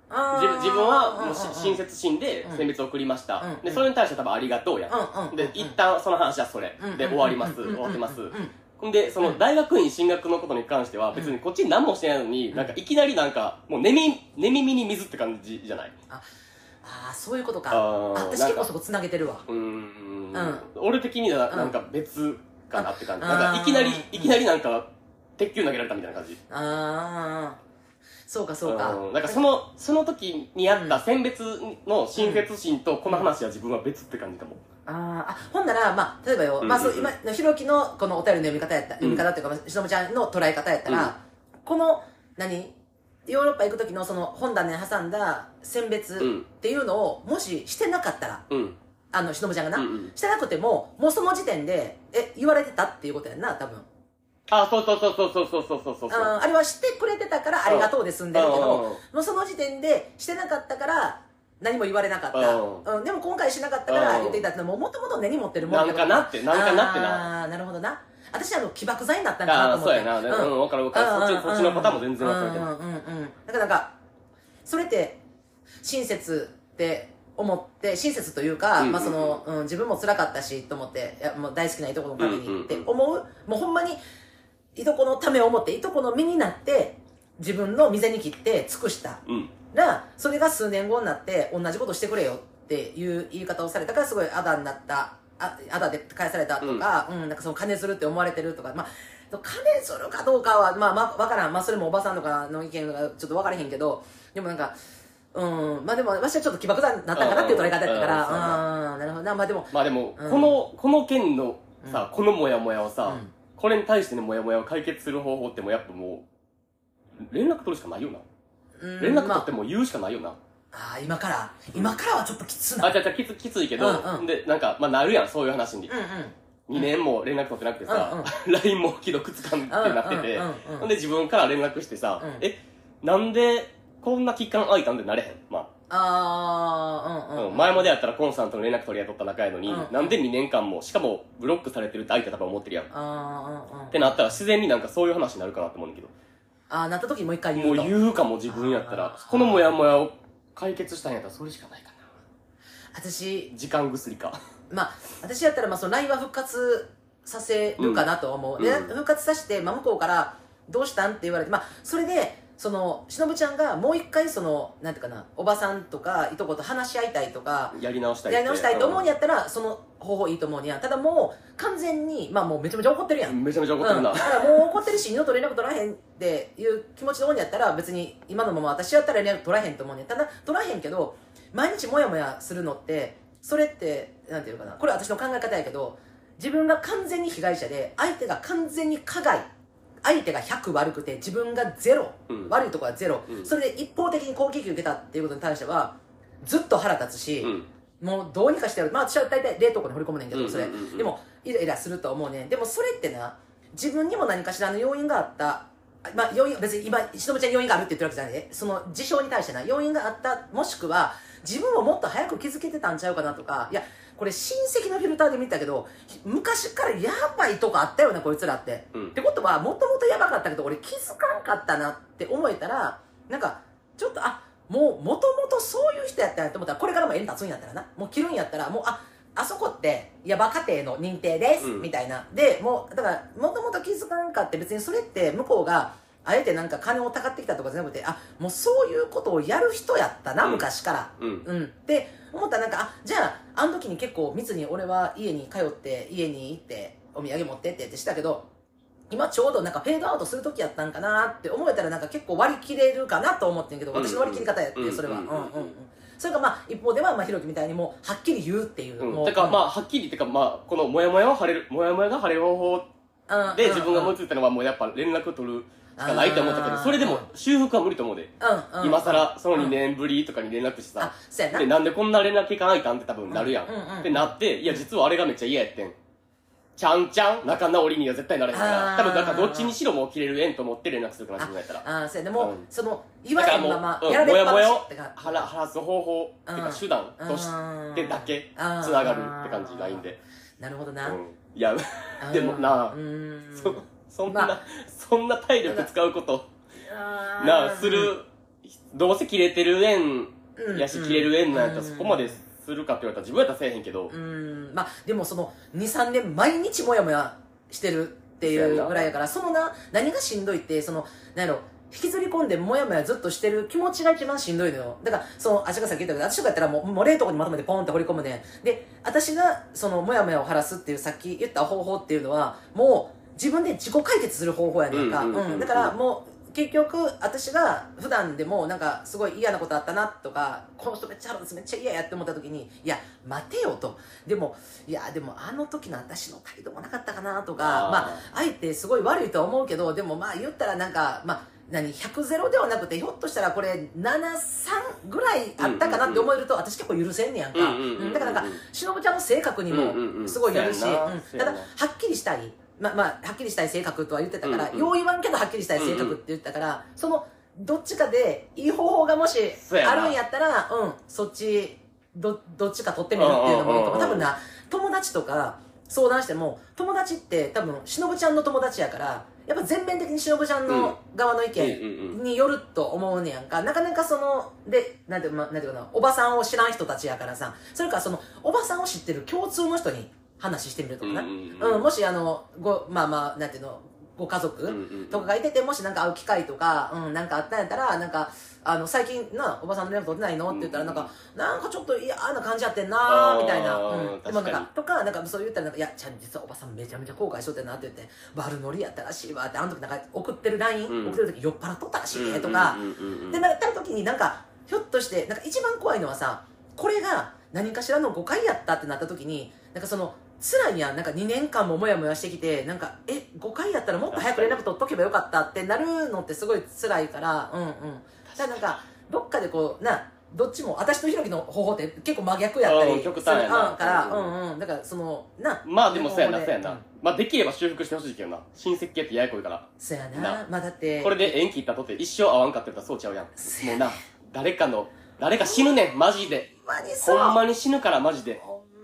自分自分はもう親切心で選別を送りました、うんでそれに対して多分ありがとうやん、うんうんで一旦その話はそれ、うんで終わります、終わってます、んでその大学院進学のことに関しては別にこっちに何もしてないのに、なんかいきなりなんかもう寝耳寝耳に水って感じじゃない？ああそういうことか。私結構そこつなげてるわ。うーん。うん。俺的にはうん。なんか別かなって感じ、あなんかいきなりいきなりなんか鉄球投げられたみたいな感じ。ああそうかそうか。ん。なんかそのその時にあった選別の親切心とこの話は自分は別って感じかも、あー。あほんなら、まあ、例えばよ、うん。まあ、そう今のひろきのこのお便りの読み方やった読み方っていうか、しのぶちゃんの捉え方やったら、この何？ヨーロッパ行く時のその本棚に挟んだ選別うんっていうのをもししてなかったらうん。あのしのぶちゃんがな、うんうん。してなくてももうその時点でえ言われてたっていうことやんな多分。あそうそうそうそうそうそうそうそうそうあーあれはしてくれてたからありがとうで済んでるけどうん。もうその時点でしてなかったから何も言われなかった、ううん、でも今回しなかったからうん。言っていたってのももともと根に持ってるもんなんかなってなんかなってな。あなるほどな私あの起爆剤になったんかなと思って。やな。うん、うん、分かる分かる。そっちそっちのパターンも全然分かるけど。うんうんうんうん。だからなんかそれって親切って思って親切というか、うんうん。うんまあそのうん、自分も辛かったしと思っていやもう大好きないとこのためにうんうんうん。って思う,、もうほんまにいとこのためを思っていとこの身になって自分の店に切って尽くした。うん。らそれが数年後になって同じことしてくれよっていう言い方をされたからすごいあだになったああだで返されたとか,、うん。なんかその金するって思われてるとかまあ金するかどうかはまあまあ分からん、まあ、それもおばさんとかの意見がちょっと分からへんけどでもなんかうんまあでも私はちょっと起爆剤になったんかなっていう捉え方やったからうん。な。るほど。なまあでもまあでも、うん。このこの件のさ、このモヤモヤをさ、うん。これに対してのモヤモヤを解決する方法ってもうやっぱもう連絡取るしかないよな、うん連絡取まってもう言うしかないよな、ああー今から？今からはちょっときつなあ、じゃあじゃあきつきついけど、うんうん。でなんかまあなるやんそういう話に、うんうん。2年も連絡取ってなくてさ、う LINE も既読つかんってなってて、うんうんうんうんほんで自分から連絡してさ、うん。えなんでこんな期間空いたんでなれへん？まあ。あうんあ、うん、うん前までやったらコンさんとの連絡取り合いとった仲やのに、うんなんで2年間もしかもブロックされてるって相手は多分思ってるやん。っあーうんうんてなったら自然になんかそういう話になるかなって思うんだけど。あーなった時にもう一回言もううと言うかも自分やったら。あー。このモヤモヤを解決したんやったらそれしかないかな。私時間薬か。まあ私やったらまあその LINE は復活させるかなと思う、でうんうん。復活させて、まあ、向こうから「どうしたん?」って言われてまあそれでそのしのぶちゃんがもう一回そのなんていうかなおばさんとかいとこと話し合いたいとかやり直したいやり直したいと思うんややったらその方法いいと思うんや。ただもう完全にまあもうめちゃめちゃ怒ってるやん。めちゃめちゃ怒ってるな、うん、だからもう怒ってるし二度と連絡取らへんっていう気持ちでおんやったら別に今のまま私やったら連絡取らへんと思うねんただ取らへんけど毎日モヤモヤするのってそれってなんていうのかな。これは私の考え方やけど自分が完全に被害者で相手が完全に加害相手が100悪くて自分が0、うん。悪いところは0、うん。それで一方的に攻撃受けたっていうことに対してはずっと腹立つし、うん。もうどうにかしてやる。まあ私は大体冷凍庫に掘り込むねんけどそれ、でもイライラすると思うねん。でもそれってな自分にも何かしらの要因があった。まあ要因別に今しのぶちゃんに要因があるって言ってるわけじゃない。でその事象に対してな要因があった。もしくは自分をもっと早く気づけてたんちゃうかなとかいやこれ親戚のフィルターで見たけど昔からやばいとこあったよねこいつらって、うん。ってことはもともとやばかったけど俺気づかんかったなって思えたらなんかちょっとあもうもともとそういう人やったんやと思ったらこれからも縁立つんやったらな。もう切るんやったらもうああそこってヤバ家庭の認定です、うん。みたいな。でもうだからもともと気づかんかって別にそれって向こうがあえてなんか金をたかってきたとかじゃなくてあもうそういうことをやる人やったな、うん。昔から。うん。うん、って思ったらなんかあじゃああの時に結構密に俺は家に通って家に行ってお土産持ってってってしたけど今ちょうどなんかフェードアウトする時やったんかなって思えたらなんか結構割り切れるかなと思ってんけどうん。私の割り切り方やってうん。それは。うん。んうんんうううんうん。それがまあ一方ではまあひろきみたいにもうはっきり言うっていう、うん、もう。てかまあはっきりてかまあこのモヤモヤを晴れるモヤモヤが晴れる方法うん。で自分が思いうんついたのはもうやっぱ連絡取るしかないと思ったけどそれでも修復は無理と思うで。うんうん。今更その2うん年ぶりとかに連絡してあさ。そうやなでなんでこんな連絡いかないかんって多分なるやん。うんうんうん。ってなっていや実はあれがめっちゃ嫌やってん。ちゃんちゃん仲直りには絶対なれへんから。多分だからどっちにしろもう切れる縁と思って連絡するかな自分やったら。ああそうやね。もう、うん。その言わだからもままうんやられっぱもやもやをなしってか晴ら晴らす方法っていうか手段としてだけつながるって感じがいいんで、なるほどな、うん、いや でもなうーん。そそんな、まあ。そんな体力使うこと。なあするどうせ切れてる縁うん。やし切れる縁なんやったらうん。そこまでするかって言われたら自分やったらせえへんけど。うーん。まあでもその23年毎日モヤモヤしてるっていうぐらいやからそのな何がしんどいってその何やろ引きずり込んでモヤモヤずっとしてる気持ちが一番しんどいのよ。だからそのあちがさっき言ったけど私とかやったらもうもう冷凍庫にまとめてポンって放り込むねんで私がそのモヤモヤを晴らすっていうさっき言った方法っていうのはもう自分で自己解決する方法やねんか。だからもう結局私が普段でもなんかすごい嫌なことあったなとかこの人めっちゃ腹立つめっちゃ嫌やって思った時にいや待てよと。でもいやでもあの時の私の態度もなかったかなとかまああえてすごい悪いとは思うけどでもまあ言ったらなんかまあ何100ゼロではなくてひょっとしたらこれ73ぐらいあったかなって思えると私結構許せんねやんか。だからなんかしのぶちゃんの性格にもすごいよるしただはっきりしたいままあはっきりしたい性格とは言ってたから、うんうんよう言わんけどはっきりしたい性格って言ってたから、そのどっちかでいい方法がもしあるんやったらうんそっちどどっちか取ってみるっていうのもいいかも多分な友達とか相談しても友達って多分しのぶちゃんの友達やからやっぱ全面的にしのぶちゃんの側の意見によると思うねやんか。なかなかそのでなんて,、ま、なんていうかなおばさんを知らん人たちやからさそれからそのおばさんを知ってる共通の人に話してみるとかな、うんもしあのごまあまあなんていうのご家族、とかがいててもしなんか会う機会とか、うん、なんかあったんやったらなんかあの最近なおばさんの連絡取ってないの？って言ったらなんか、なんかちょっと嫌な感じやってんなみたいな、うん、でもなん確かとかなんかそう言ったらなんかいやちゃん実はおばさんめちゃめちゃ後悔しとってんなって言って悪ノリやったらしいわってあの時なんか送ってる LINE、うん。送ってる時酔っ払っとったらしいねとか、でなった時になんかひょっとしてなんか一番怖いのはさこれが何かしらの誤解やったってなった時になんかその辛いやん。なんか2年間もモヤモヤしてきてなんかえ誤解やったらもっと早く連絡取っとけばよかったってなるのってすごい辛いから。うんうん。だからなんかどっかでこうなどっちも私とひろきの方法って結構真逆やったりうん極端やな。うんからううん。うんだからそのなまあでもそうやなそうやな。まあできれば修復してほしいけどな。親戚系ってややこいから。そうやな。な。まあだってこれで縁切ったとって一生会わんかってたらそうちゃうやん。もうな誰かの誰か死ぬねんマジで。ほんまにそう。ほんまに死ぬからマジで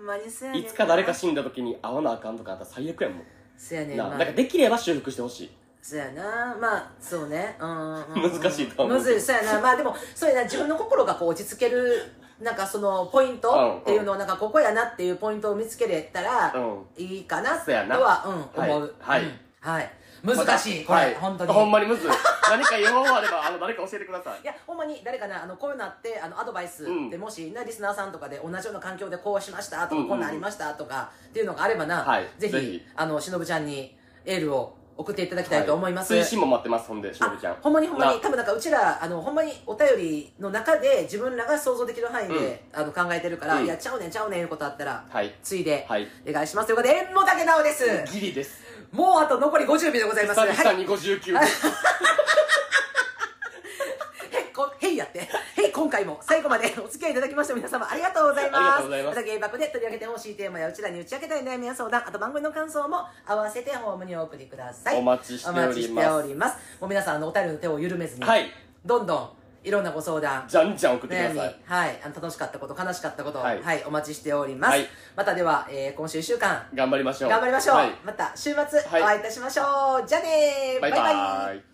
まにそうやねんな。いつか誰か死んだ時に会わなあかんとかあったら最悪やんもんなそうやねんまあ。だからできれば修復してほしい。そうやな。まあそうね。うんうんうん。難しいと思うむずいそうやな。まあでもそうやな。自分の心がこう落ち着けるなんかそのポイントっていうのをなんかここやなっていうポイントを見つけれたらうん。いいかなとそうやな。はうんはい。思うはい。うん。はい難しいこれ、はい。本当に。ほんまにむずい。何か用法あればあの誰か教えてください。いやほんまに誰かなあのこういうのあってあのアドバイスうん。でもし、ねリスナーさんとかで同じような環境でこうしましたとか、うんうんこんなんありましたとかっていうのがあればな、はい。ぜひあのしのぶちゃんにエールを送っていただきたいと思います、推進も待ってますほんでしのぶちゃん。あほんまにほんまにな多分なんかうちらあのほんまにお便りの中で自分らが想像できる範囲で、あの考えてるから、うん。いやちゃうねんちゃうねんいうことあったら、はい。ついで、はい。お願いします。ということで縁の竹直です。ギリですもうあと残り50秒でございます。はい久々に59ですへっこへいやって。へい今回も最後までお付き合いいただきました皆様ありがとうございます。ありがとうございます。また芸爆で取り上げてほしいテーマやうちらに打ち明けたい悩みや相談あと番組の感想も合わせてホームにお送りください。お待ちしております。お待ちしております。もう皆さんあのお便りの手を緩めずに、はい。どんどんいろんなご相談じゃんじゃん送ってください。はい、あの楽しかったこと悲しかったこと、ははいいお待ちしております、はい。またでは、えー今週1週間頑張りましょう。頑張りましょう、はい。また週末おはい。会いいたしましょう、じゃあねー。バイバイ